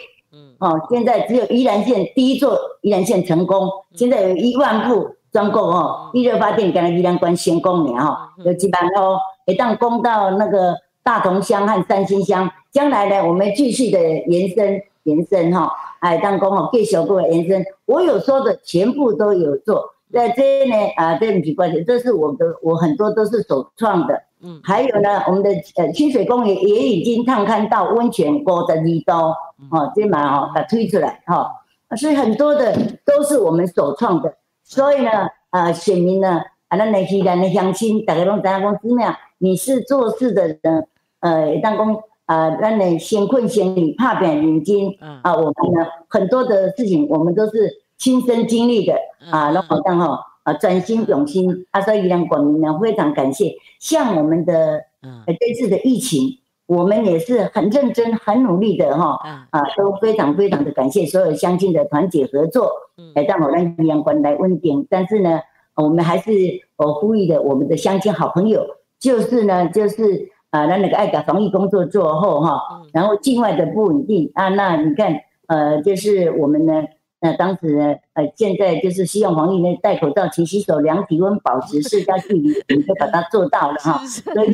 哦现在只有宜兰县第一座宜兰县成功，现在有一万户专供哦地热发电，跟宜兰关先供年哈，有几百哦，一旦供到那个大同乡和三星乡，将来呢我们继续的延伸延伸哈。哎，当工哦，继续过延伸，我有说的全部都有做。在这呢，啊，这不是关系，这是我的，我很多都是首创的。嗯，还有呢，我们的呃清水公园也已经探勘到温泉沟的泥刀，哦，这嘛哦，把推出来哈。所以很多的都是我们首创的。所以呢，呃，选民呢，啊，那那些咱的乡亲，大家拢知影讲，怎么样？你是做事的人，呃，当工。啊，咱的先困先理，怕变眼睛啊！我们呢，很多的事情我们都是亲身经历的啊，然后然后啊，专心用心，啊，所以让国民呢非常感谢。像我们的这次的疫情，我们也是很认真、很努力的哈啊，都非常非常的感谢所有乡亲的团结合作，来让我们阳关来稳定。但是呢，我们还是我呼吁的，我们的乡亲好朋友，就是呢，就是。啊，那那个爱搞防疫工作做后哈，然后境外的不稳定啊，那你看，呃，就是我们呢，那当时呢，呃，现在就是希望防疫呢，戴口罩、勤洗手、量体温、保持社交距离，你就把它做到了哈。所以，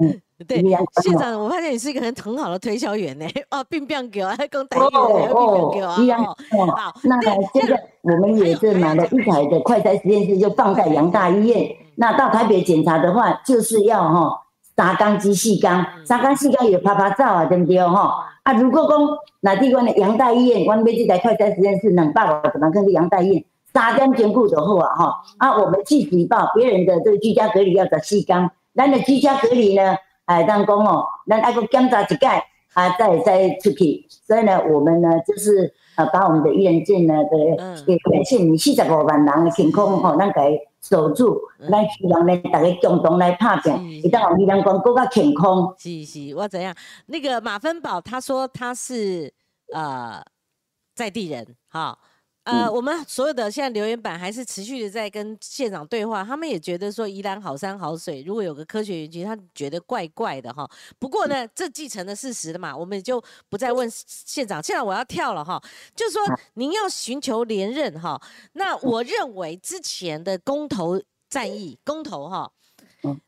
嗯，对，县长，我发现你是一个很很好的推销员呢。哦，并不要给我，还讲台语，并不要给我。一样哦。好，那现在我们也是买了一台的快筛实验室，就放在杨大医院。那到台北检查的话，就是要哈。三缸机四缸，三缸四缸也拍拍照啊，对不对吼？啊，如果讲哪地方的杨大医院，我买这台快筛实验室两百五十万，跟去杨大医院三点兼顾就好啊，哈。啊，我们去举报别人的这个居家隔离要十四天，咱的居家隔离呢，哎，当讲哦，咱爱个检查一盖，啊，再再出去。所以呢，我们呢就是啊，把我们的医院证呢的给感谢你四十五万人的健康吼，咱给。守住，来希望呢，大家共同来拍拼，一旦我们阳光更加健康。是是，我怎样？那个马芬宝他说他是呃在地人，哈。呃，我们所有的现在留言板还是持续的在跟县长对话，他们也觉得说宜兰好山好水，如果有个科学园区，他觉得怪怪的哈。不过呢，这继承的事实了嘛，我们就不再问县长。现在我要跳了哈，就是说您要寻求连任哈，那我认为之前的公投战役，公投哈。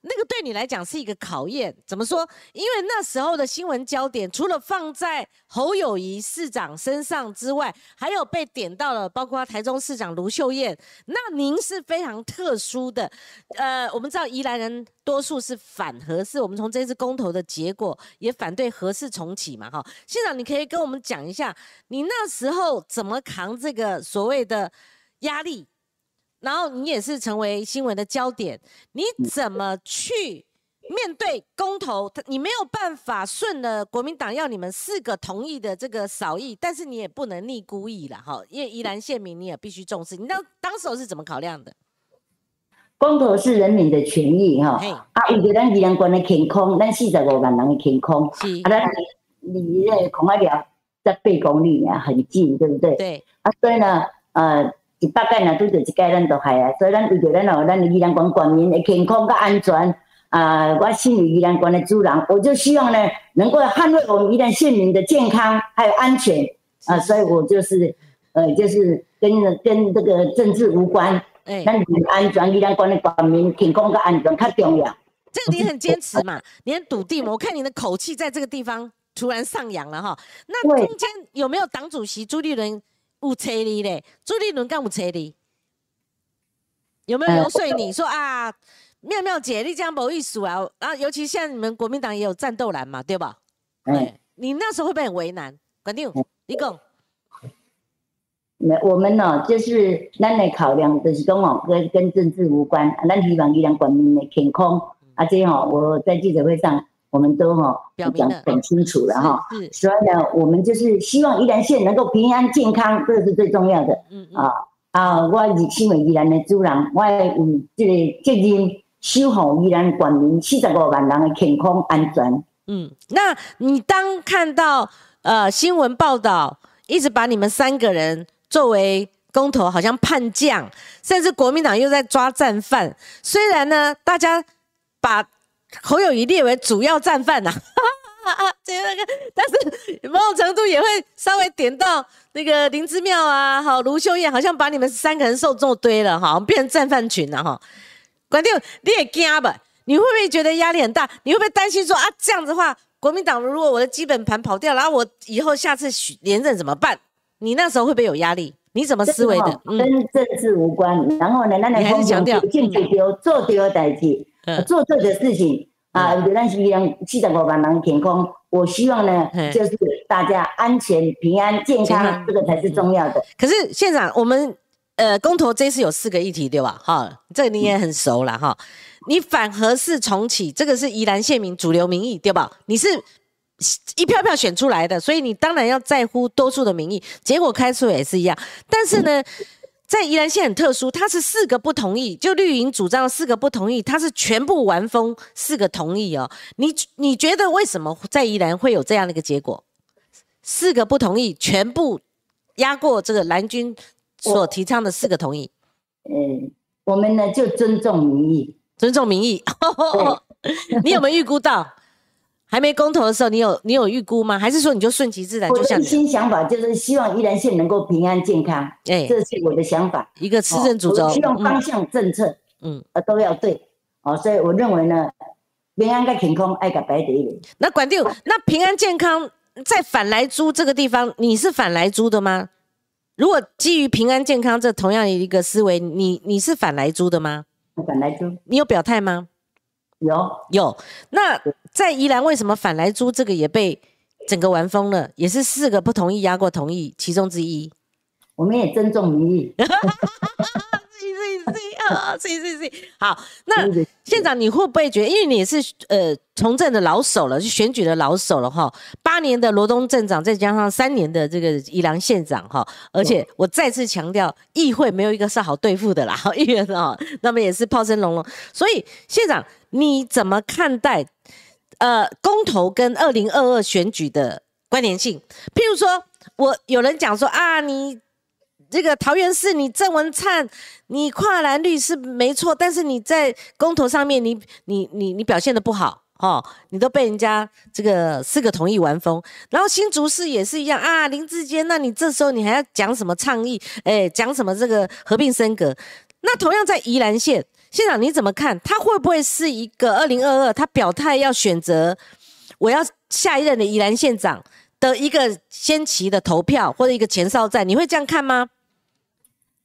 那个对你来讲是一个考验，怎么说？因为那时候的新闻焦点除了放在侯友谊市长身上之外，还有被点到了，包括台中市长卢秀燕。那您是非常特殊的，呃，我们知道宜兰人多数是反核四，我们从这次公投的结果也反对核四重启嘛，哈。县长，你可以跟我们讲一下，你那时候怎么扛这个所谓的压力？然后你也是成为新闻的焦点，你怎么去面对公投？你没有办法顺了国民党要你们四个同意的这个少意，但是你也不能逆孤意了哈，因为宜兰县民你也必须重视。你当当时候是怎么考量的？公投是人民的权益哈，啊，为了咱宜兰县的健康，咱四十五万人的健康，啊，咱离离那孔爱寮在八公里啊，很近，对不对？对。啊，所以呢，呃。一百届若拄着一届，咱都害啊！所以咱为着咱哦，咱宜兰县县民的健康甲安全啊，我身为宜兰县的主人，我就希望呢，能够捍卫我们宜兰县民的健康还有安全啊！所以我就是，呃，就是跟跟这个政治无关，哎，咱安全宜兰县的县民健康甲安全较重要。这个你很坚持嘛，你很笃定嘛，我看你的口气在这个地方突然上扬了哈。那中间有没有党主席朱立伦？有找你嘞，朱立伦敢有找你？有没有游说你说啊，妙妙姐，你这样无意思啊！啊，尤其现在你们国民党也有战斗蓝嘛，对吧？哎，你那时候会不会很为难？管定，你讲。没，我们呢，就是咱来考量，就是讲哦，跟跟政治无关，咱希望伊两国民的健康。而且哈，我在记者会上。我们都哈讲很清楚了哈，所以呢，我们就是希望宜兰县能够平安健康，这是最重要的。嗯嗯啊啊，我是身为宜兰的主人，我有这个责任守护宜兰县民四十五万人的健康安全。嗯，那你当看到呃新闻报道，一直把你们三个人作为公投，好像叛将，甚至国民党又在抓战犯，虽然呢，大家把。侯友谊列为主要战犯呐，这那个，但是某种程度也会稍微点到那个林之妙啊，好卢秀燕，好像把你们三个人受众堆了哈，变成战犯群了哈。管定你也惊吧？你会不会觉得压力很大？你会不会担心说啊，这样子的话，国民党如果我的基本盘跑掉，然后我以后下次连任怎么办？你那时候会不会有压力？你怎么思维的？跟政治无关。然后呢，那那还是强调做对做对的代志。做对的事情啊，有咱是让七十五万人健康。我希望呢，就是大家安全、平安、健康，这个才是重要的。可是县长，我们呃公投这次有四个议题，对吧？哈，这个你也很熟了哈。你反核是重启，这个是宜兰县民主流民意，对吧？你是一票票选出来的，所以你当然要在乎多数的民意。结果开出也是一样，但是呢？在宜兰县很特殊，它是四个不同意，就绿营主张四个不同意，它是全部完封四个同意哦。你你觉得为什么在宜兰会有这样的一个结果？四个不同意，全部压过这个蓝军所提倡的四个同意。嗯，我们呢就尊重民意，尊重民意。你有没有预估到？还没公投的时候，你有你有预估吗？还是说你就顺其自然？我的新想法就是希望宜兰县能够平安健康，哎，这是我的想法。一个施政主轴，希望方向政策，嗯，呃，都要对，哦，所以我认为呢，平安跟健康爱个白一那管定，那平安健康在反来租这个地方，你是反来租的吗？如果基于平安健康这同样一个思维，你你是反来租的吗？反来租，你有表态吗？有有，那在宜兰为什么反来租这个也被整个玩疯了？也是四个不同意压过同意其中之一。我们也尊重民意。是是是，好。那县长，你会不会觉得，因为你也是呃从政的老手了，就选举的老手了哈，八年的罗东镇长，再加上三年的这个宜兰县长哈，而且我再次强调，议会没有一个是好对付的啦，议员哦，那么也是炮声隆隆。所以县长，你怎么看待呃公投跟二零二二选举的关联性？譬如说，我有人讲说啊，你。这个桃园市，你郑文灿，你跨蓝绿是没错，但是你在公投上面，你你你你表现的不好哦，你都被人家这个四个同意完封，然后新竹市也是一样啊，林志坚，那你这时候你还要讲什么倡议？哎，讲什么这个合并升格？那同样在宜兰县县长你怎么看？他会不会是一个二零二二他表态要选择我要下一任的宜兰县长的一个先期的投票或者一个前哨战？你会这样看吗？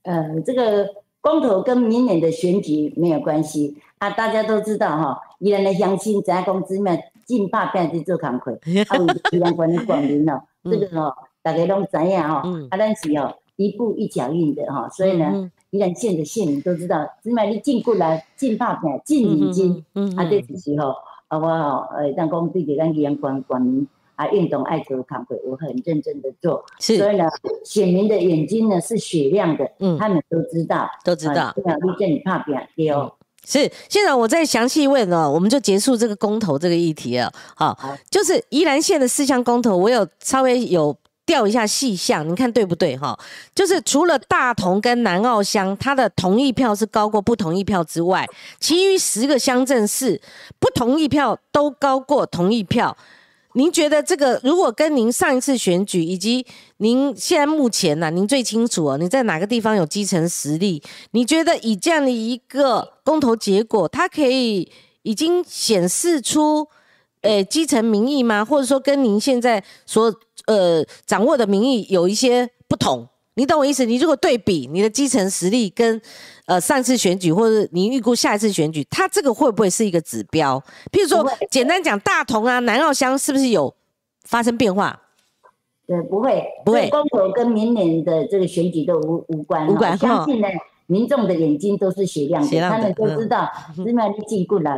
呃，这个公投跟明年的选举没有关系啊，大家都知道哈，宜兰的乡亲在公司面近百变去做工课，啊，宜兰县的广民哦，这个哦，大家拢知影哈，啊，咱是哦一步一脚印的哈，所以呢，宜兰县的县民都知道，只买你进过来进拍片进眼睛，啊，这时候啊，我呃，当讲对着咱宜兰关关民啊，运动爱做康会，我很认真的做，是，所以呢，选民的眼睛呢是雪亮的，嗯，他们都知道，都知道，对啊，你叫你拍片对哦。是，现在我再详细问哦，我们就结束这个公投这个议题了。好，就是宜兰县的四项公投，我有稍微有调一下细项，你看对不对？哈，就是除了大同跟南澳乡，它的同意票是高过不同意票之外，其余十个乡镇市不同意票都高过同意票。您觉得这个如果跟您上一次选举以及您现在目前呢，您最清楚哦，你在哪个地方有基层实力？你觉得以这样的一个公投结果，它可以已经显示出，诶，基层民意吗？或者说跟您现在所呃掌握的民意有一些不同？你懂我意思？你如果对比你的基层实力跟，呃，上次选举或者你预估下一次选举，它这个会不会是一个指标？譬如说，简单讲，大同啊、南澳乡是不是有发生变化？对，不会，不会，公投跟明年的这个选举都无无关，无关。相信呢。民众的眼睛都是雪亮的，他们都知道，芝麻你进不来，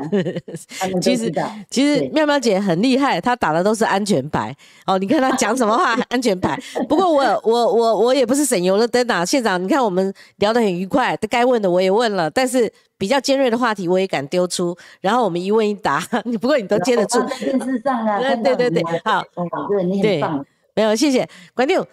他们都 知道。其实妙妙姐很厉害，她打的都是安全牌。哦，你看她讲什么话，安全牌。不过我我我我也不是省油的灯啊，县长，你看我们聊得很愉快，该问的我也问了，但是比较尖锐的话题我也敢丢出，然后我们一问一答。你不过你都接得住。电视上啊，对对对，好，对，你很棒。没有，谢谢关定。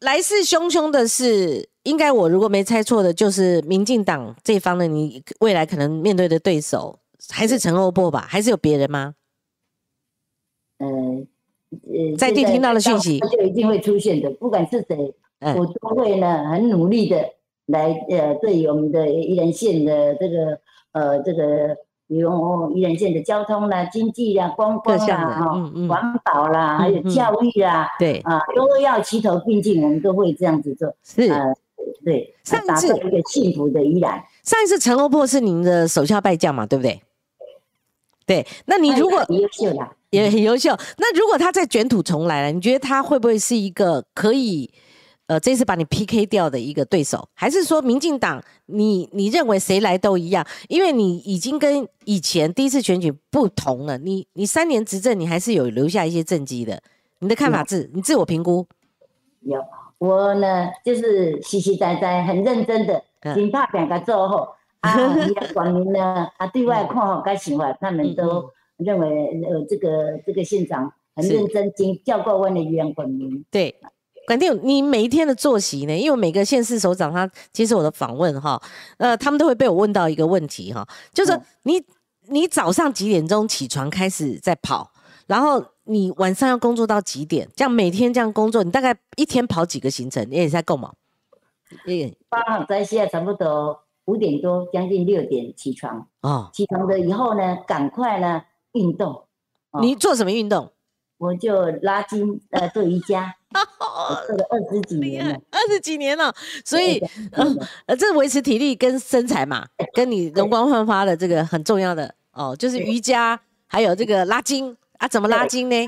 来势汹汹的是。应该我如果没猜错的，就是民进党这方的，你未来可能面对的对手还是陈欧波吧？还是有别人吗？呃呃，在地听到的讯息，就一定会出现的，不管是谁，我都会呢很努力的来呃，对我们的宜兰县的这个呃这个。比如宜兰县的交通啦、经济啦、观光啦、哈、环保啦，还有教育啦，对啊，都要齐头并进，我们都会这样子做。是，对，上次一个幸福的依然。上一次陈欧破是您的手下败将嘛，对不对？对，那你如果优秀啦，也很优秀。那如果他再卷土重来了，你觉得他会不会是一个可以？呃，这次把你 PK 掉的一个对手，还是说民进党？你你认为谁来都一样？因为你已经跟以前第一次选举不同了。你你三年执政，你还是有留下一些政绩的。你的看法是？你自我评估？有我呢，就是实实在在、很认真的，紧拍两个做后 啊，你的官民呢啊，对外看好该想法，他们都认为呃，这个这个县长很认真，经教过问的语言管民。对。管定，你每一天的作息呢？因为每个县市首长他接受我的访问哈，呃，他们都会被我问到一个问题哈，就是你你早上几点钟起床开始在跑，然后你晚上要工作到几点？这样每天这样工作，你大概一天跑几个行程？你也在够吗？嗯，八在现在差不多五点多，将近六点起床啊。起床了以后呢，赶快呢运动。你做什么运动？我就拉筋，呃，做瑜伽，做了二十几年了，二十几年了，所以，呃，这维持体力跟身材嘛，跟你容光焕发的这个很重要的哦，就是瑜伽，还有这个拉筋啊，怎么拉筋呢？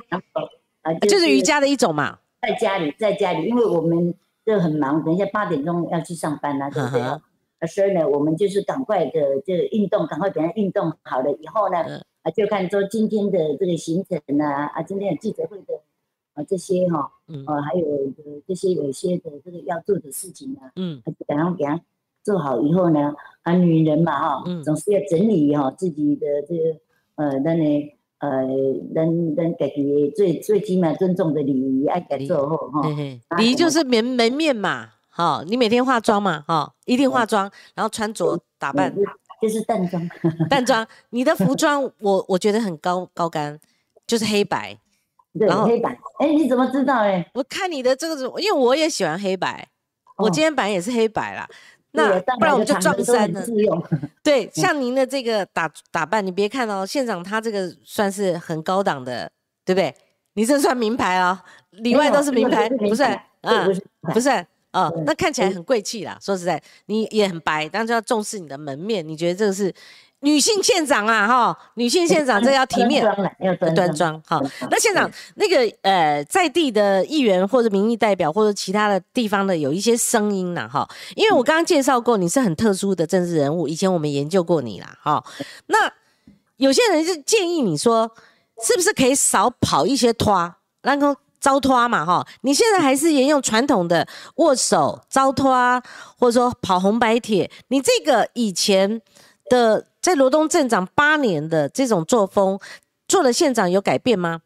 啊，就是瑜伽的一种嘛。在家里，在家里，因为我们都很忙，等一下八点钟要去上班啊，对不对？啊，所以呢，我们就是赶快的这个运动，赶快等下运动好了以后呢。啊，就看说今天的这个行程啊，啊，今天的记者会的啊这些哈，啊，还有这些有些的这个要做的事情啊，嗯，就等下给他做好以后呢，啊，女人嘛哈，总是要整理哈自己的这个呃，那呢呃，人人给己最最起码尊重的礼仪爱给做好哈，礼仪就是门门面嘛，哈，你每天化妆嘛，哈，一定化妆，然后穿着打扮。就是淡妆，淡妆。你的服装，我我觉得很高高干，就是黑白。对，黑白。哎，你怎么知道？哎，我看你的这个，因为我也喜欢黑白。我今天版也是黑白啦。那不然我们就撞衫了。对，像您的这个打打扮，你别看哦，县长他这个算是很高档的，对不对？你这算名牌哦，里外都是名牌，不是？嗯，不是。哦，那看起来很贵气啦。说实在，你也很白，但是要重视你的门面。你觉得这个是女性县长啊，哈，女性县长这要体面，要端庄，哈。那县长那个呃，在地的议员或者民意代表或者其他的地方的有一些声音呐，哈，因为我刚刚介绍过你是很特殊的政治人物，以前我们研究过你啦，哈。那有些人就建议你说，是不是可以少跑一些拖，然后招拖嘛，哈。你现在还是沿用传统的握手招拖，或者说跑红白帖，你这个以前的。在罗东镇长八年的这种作风，做了县长有改变吗？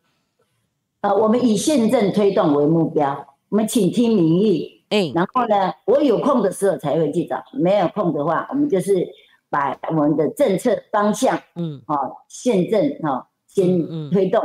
呃，我们以县政推动为目标，我们倾听民意，哎，然后呢，我有空的时候才会去找，没有空的话，我们就是把我们的政策方向，嗯，哦，县政哈先推动，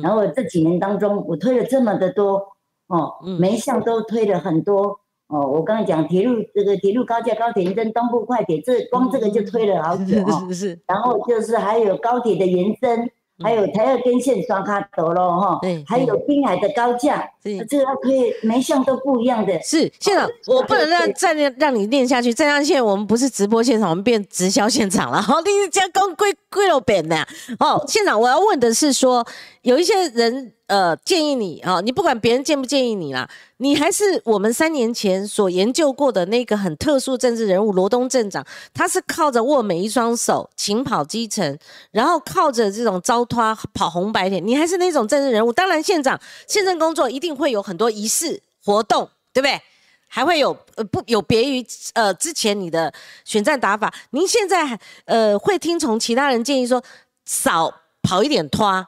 然后这几年当中，我推了这么的多，哦，每一项都推了很多。哦，我刚才讲铁路这个铁路高架、高铁延伸、东部快铁，这光这个就推了好久哦。是是。然后就是还有高铁的延伸。还有台二根线刷卡头咯，哈，对，还有滨海的高架，这个可以每项都不一样的。是县长，我不能让再让让你念下去，再让现我们不是直播现场，我们变直销现场了。好，你是加工归归了本的。哦，县长，我要问的是说，有一些人呃建议你啊，你不管别人建不建议你啦，你还是我们三年前所研究过的那个很特殊政治人物罗东镇长，他是靠着握每一双手，勤跑基层，然后靠着这种招。他跑红白点，你还是那种政治人物。当然，县长县政工作一定会有很多仪式活动，对不对？还会有呃不有别于呃之前你的选战打法。您现在呃会听从其他人建议说少跑一点拖，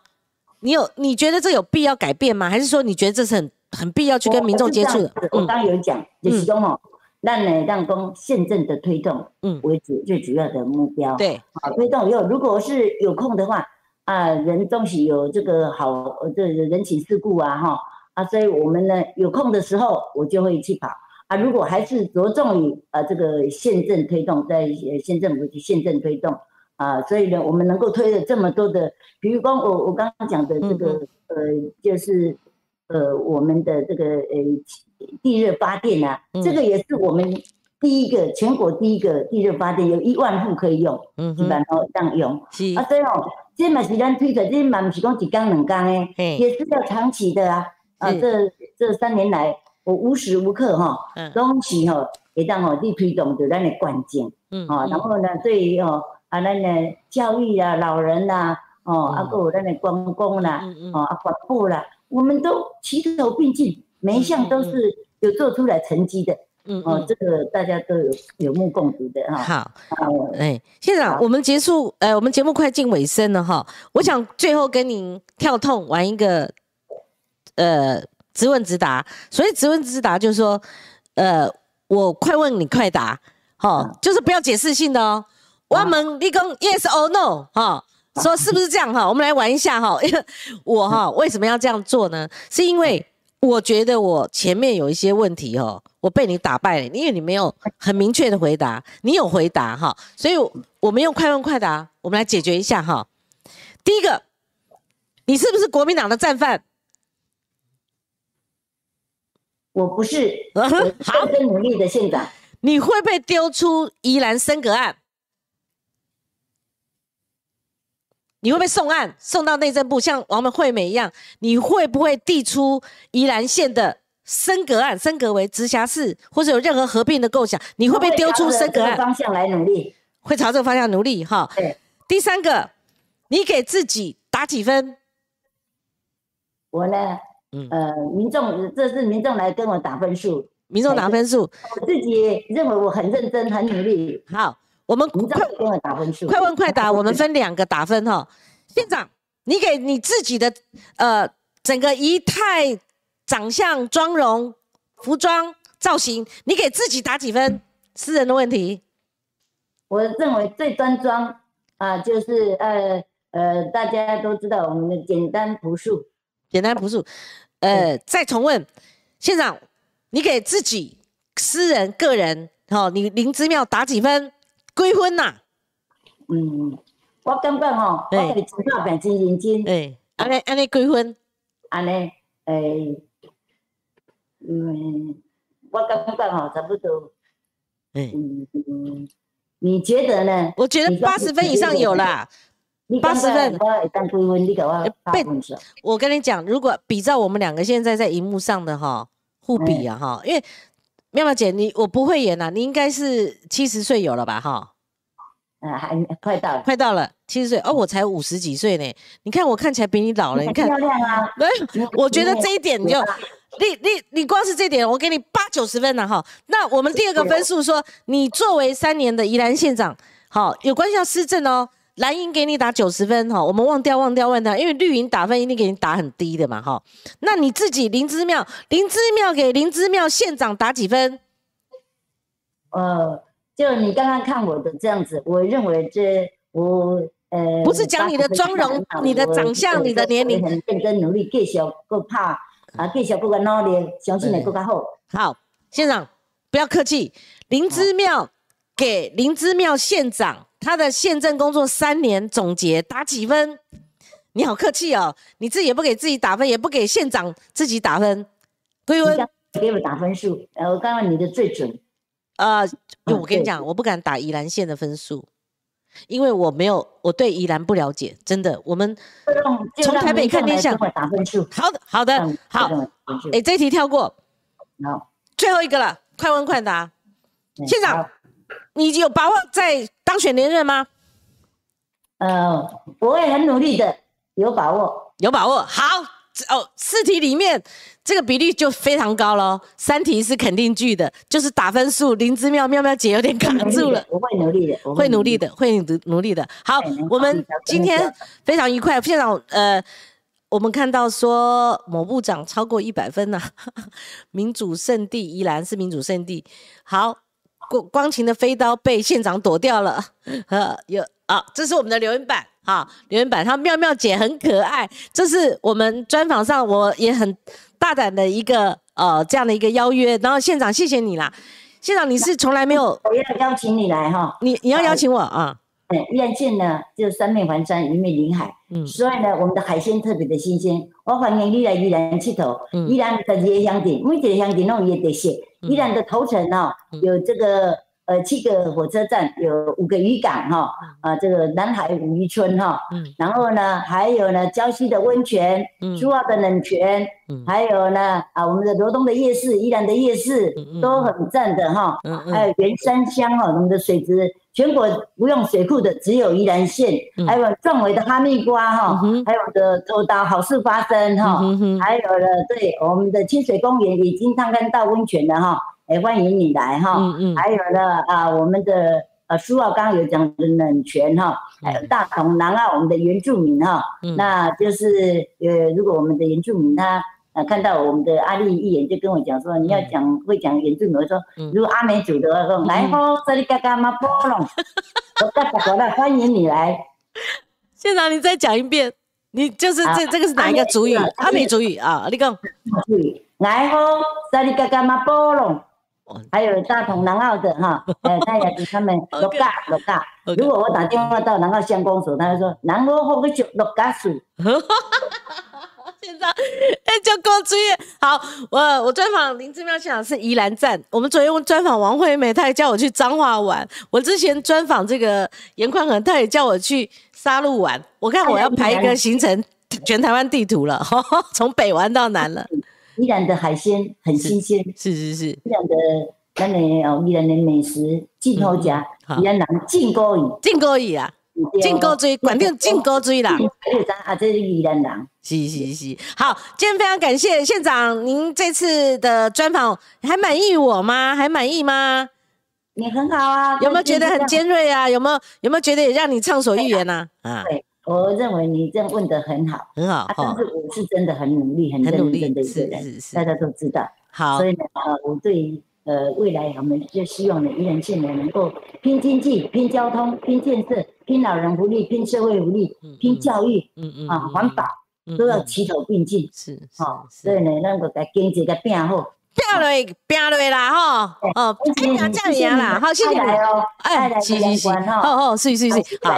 你有你觉得这有必要改变吗？还是说你觉得这是很很必要去跟民众接触的？我刚刚有讲，就是说哦，让呢让公县政的推动嗯为主最主要的目标。对，好推动以后，如果是有空的话。啊，人东西有这个好，这人情世故啊，哈啊，所以我们呢有空的时候，我就会去跑啊。如果还是着重于啊这个县政推动，在县政府去县政推动啊，所以呢，我们能够推了这么多的，比如光我我刚刚讲的这个呃，就是呃我们的这个呃地热发电啊，这个也是我们第一个全国第一个地热发电，有一万户可以用，嗯，基本上这样用，是啊，所以哦。这嘛是咱推的，这嘛不是讲一缸两天诶，也是要长期的啊。啊，这这三年来，我无时无刻哈，拢是哈，会当吼，你推动着咱的关键。嗯，啊，然后呢，对于哦，啊，咱的教育啊，老人呐，哦，啊，有咱的观光啦，哦，啊，环保啦，我们都齐头并进，每一项都是有做出来成绩的。嗯哦，这个大家都有有目共睹的哈。好，哎，县长，我们结束，呃，我们节目快进尾声了哈。我想最后跟您跳痛玩一个，呃，直问直答。所以直问直答就是说，呃，我快问你快答，哈，就是不要解释性的哦。我问立功 yes or no，哈，说是不是这样哈？我们来玩一下哈。因为我哈为什么要这样做呢？是因为我觉得我前面有一些问题哦。我被你打败了，因为你没有很明确的回答，你有回答哈，所以我们用快问快答，我们来解决一下哈。第一个，你是不是国民党的战犯？我不是，好，更努力的县长。你会被丢出宜兰升格案？你会被送案送到内政部，像王们惠美一样？你会不会递出宜兰县的？升格案升格为直辖市，或者有任何合并的构想，你会不会丢出升格案方向来努力，会朝这个方向努力哈。对，第三个，你给自己打几分？我呢，嗯呃，民众这是民众来跟我打分数，民众打分数，我自己认为我很认真很努力。好，我们快跟我打分数，快问快答，我们分两个打分哈。县长，你给你自己的呃整个仪态。长相、妆容、服装、造型，你给自己打几分？私人的问题。我认为最端庄啊，就是呃呃，大家都知道我们的简单朴素，简单朴素。呃，再重问，县长，你给自己私人、个人，哦，你林之妙打几分？归分呐？嗯，我感觉吼，我给你真照片真认真。哎，安尼安尼归分？安尼，诶。嗯，我感觉吼差不多，嗯嗯，你觉得呢？我觉得八十分以上有啦。八十分，我跟你讲，如果比照我们两个现在在荧幕上的哈互比啊哈，因为妙妙姐你我不会演呐，你应该是七十岁有了吧哈？啊，还快到了，快到了七十岁哦，我才五十几岁呢。你看我看起来比你老了，你看漂亮啊。对，我觉得这一点就你你你光是这点，我给你八九十分了哈。那我们第二个分数说，你作为三年的宜兰县长，好有关系要施政哦。蓝营给你打九十分哈，我们忘掉忘掉忘掉，因为绿营打分一定给你打很低的嘛哈。那你自己林之妙，林之妙给林之妙县长打几分？呃，就你刚刚看我的这样子，我认为这我呃不是讲你的妆容、你的长相、你的年龄，很认真努力，继续够怕啊，继续够个努力，相信你更加好。好，县长不要客气，林之妙给林之妙县长。他的宪政工作三年总结打几分？你好客气哦，你自己也不给自己打分，也不给县长自己打分。归文给我打分数，呃，我刚刚你的最准。呃，我跟你讲，我不敢打宜兰县的分数，因为我没有，我对宜兰不了解，真的。我们从台北看天下。打分数。好的，好的，好。哎，这题跳过。好，最后一个了，快问快答。县长。你有把握在当选连任吗？呃，我会很努力的，有把握，有把握。好哦，四题里面这个比例就非常高喽。三题是肯定句的，就是打分数。林之妙妙妙姐有点卡住了，我会努力的，会努力的，会努努力的。好，我们今天非常愉快。现场，呃，我们看到说某部长超过一百分呐，民主圣地依然是民主圣地。好。光光琴的飞刀被县长躲掉了，呃，有啊，这是我们的留言板，哈，留言板，他妙妙姐很可爱，这是我们专访上我也很大胆的一个呃这样的一个邀约，然后县长谢谢你啦，县长你是从来没有，我要邀请你来哈，你你要邀请我啊。宜兰县呢，就三面环山，一面临海，嗯，所以呢，我们的海鲜特别的新鲜。我欢迎你来宜兰佚佗。宜兰十二个乡镇，每一个乡镇拢有特色。宜兰的头层哦，有这个呃七个火车站，有五个渔港哈，啊，这个南海五渔村哈，嗯，然后呢，还有呢，礁溪的温泉，嗯，苏澳的冷泉，嗯，还有呢，啊，我们的罗东的夜市，宜兰的夜市都很赞的哈，还有原山乡哈，我们的水质。全国不用水库的只有宜兰县，还有壮伟的哈密瓜哈，还有的头刀好事发生哈，还有了对我们的清水公园已经探勘到温泉了哈，也欢迎你来哈，嗯嗯。还有呢啊我们的呃苏澳刚刚有讲的冷泉哈，还有大同南澳我们的原住民哈，那就是呃如果我们的原住民他。啊，看到我们的阿丽一眼就跟我讲说，你要讲会讲原住民，我说如果阿美族的话说，来吼，这里嘎嘎嘛波隆，我大国的欢迎你来。县长，你再讲一遍，你就是这这个是哪一个族语？阿美族语啊，你讲。来吼，这里嘎嘎嘛波隆，还有大同南澳的哈，哎，他也是他们六嘎六嘎。如果我打电话到南澳乡公所，他就说南澳好个就六嘎数。现在哎，就够注意。好，我我专访林志妙县长是宜兰站。我们昨天专访王惠美，她也叫我去彰化玩。我之前专访这个严宽恒，他也叫我去沙鹿玩。我看我要 排一个行程，全台湾地图了，从北玩到南了。宜兰的海鲜很新鲜，是是是。宜兰的那里哦，宜兰的美食进口家，宜兰人进锅鱼，进锅鱼啊。进高追，管定进高追啦！啊，这是宜兰人。是是是，好，今天非常感谢县长，您这次的专访还满意我吗？还满意吗？你很好啊，有没有觉得很尖锐啊？有没有有没有觉得也让你畅所欲言呢？啊，对，我认为你这样问的很好，很好。啊但是我是真的很努力，很认真的一个人，大家都知道。好，所以呢，呃，我对。呃，未来我们就希望呢，宜兰县呢能够拼经济、拼交通、拼建设、拼老人福利、拼社会福利、拼教育，嗯嗯啊，环保都要齐头并进，是，好，所以呢，那个在经济个变好，变落拼落啦，吼，哦，哎呀，这样啦，好，谢谢哎，是是是，好好，是是是，好，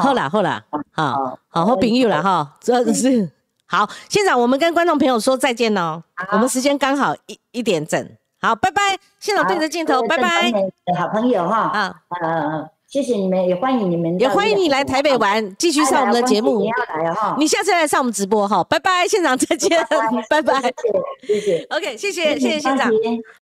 好啦好啦，好，好好朋友啦，哈，这是好，现场我们跟观众朋友说再见喽，我们时间刚好一一点整。好，拜拜，现场对着镜头，拜拜。好朋友哈，啊，呃，谢谢你们，也欢迎你们，也欢迎你来台北玩，继续上我们的节目。你要来哈，你下次来上我们直播哈，拜拜，现场再见，拜拜，谢谢，谢谢，OK，谢谢，谢谢现场。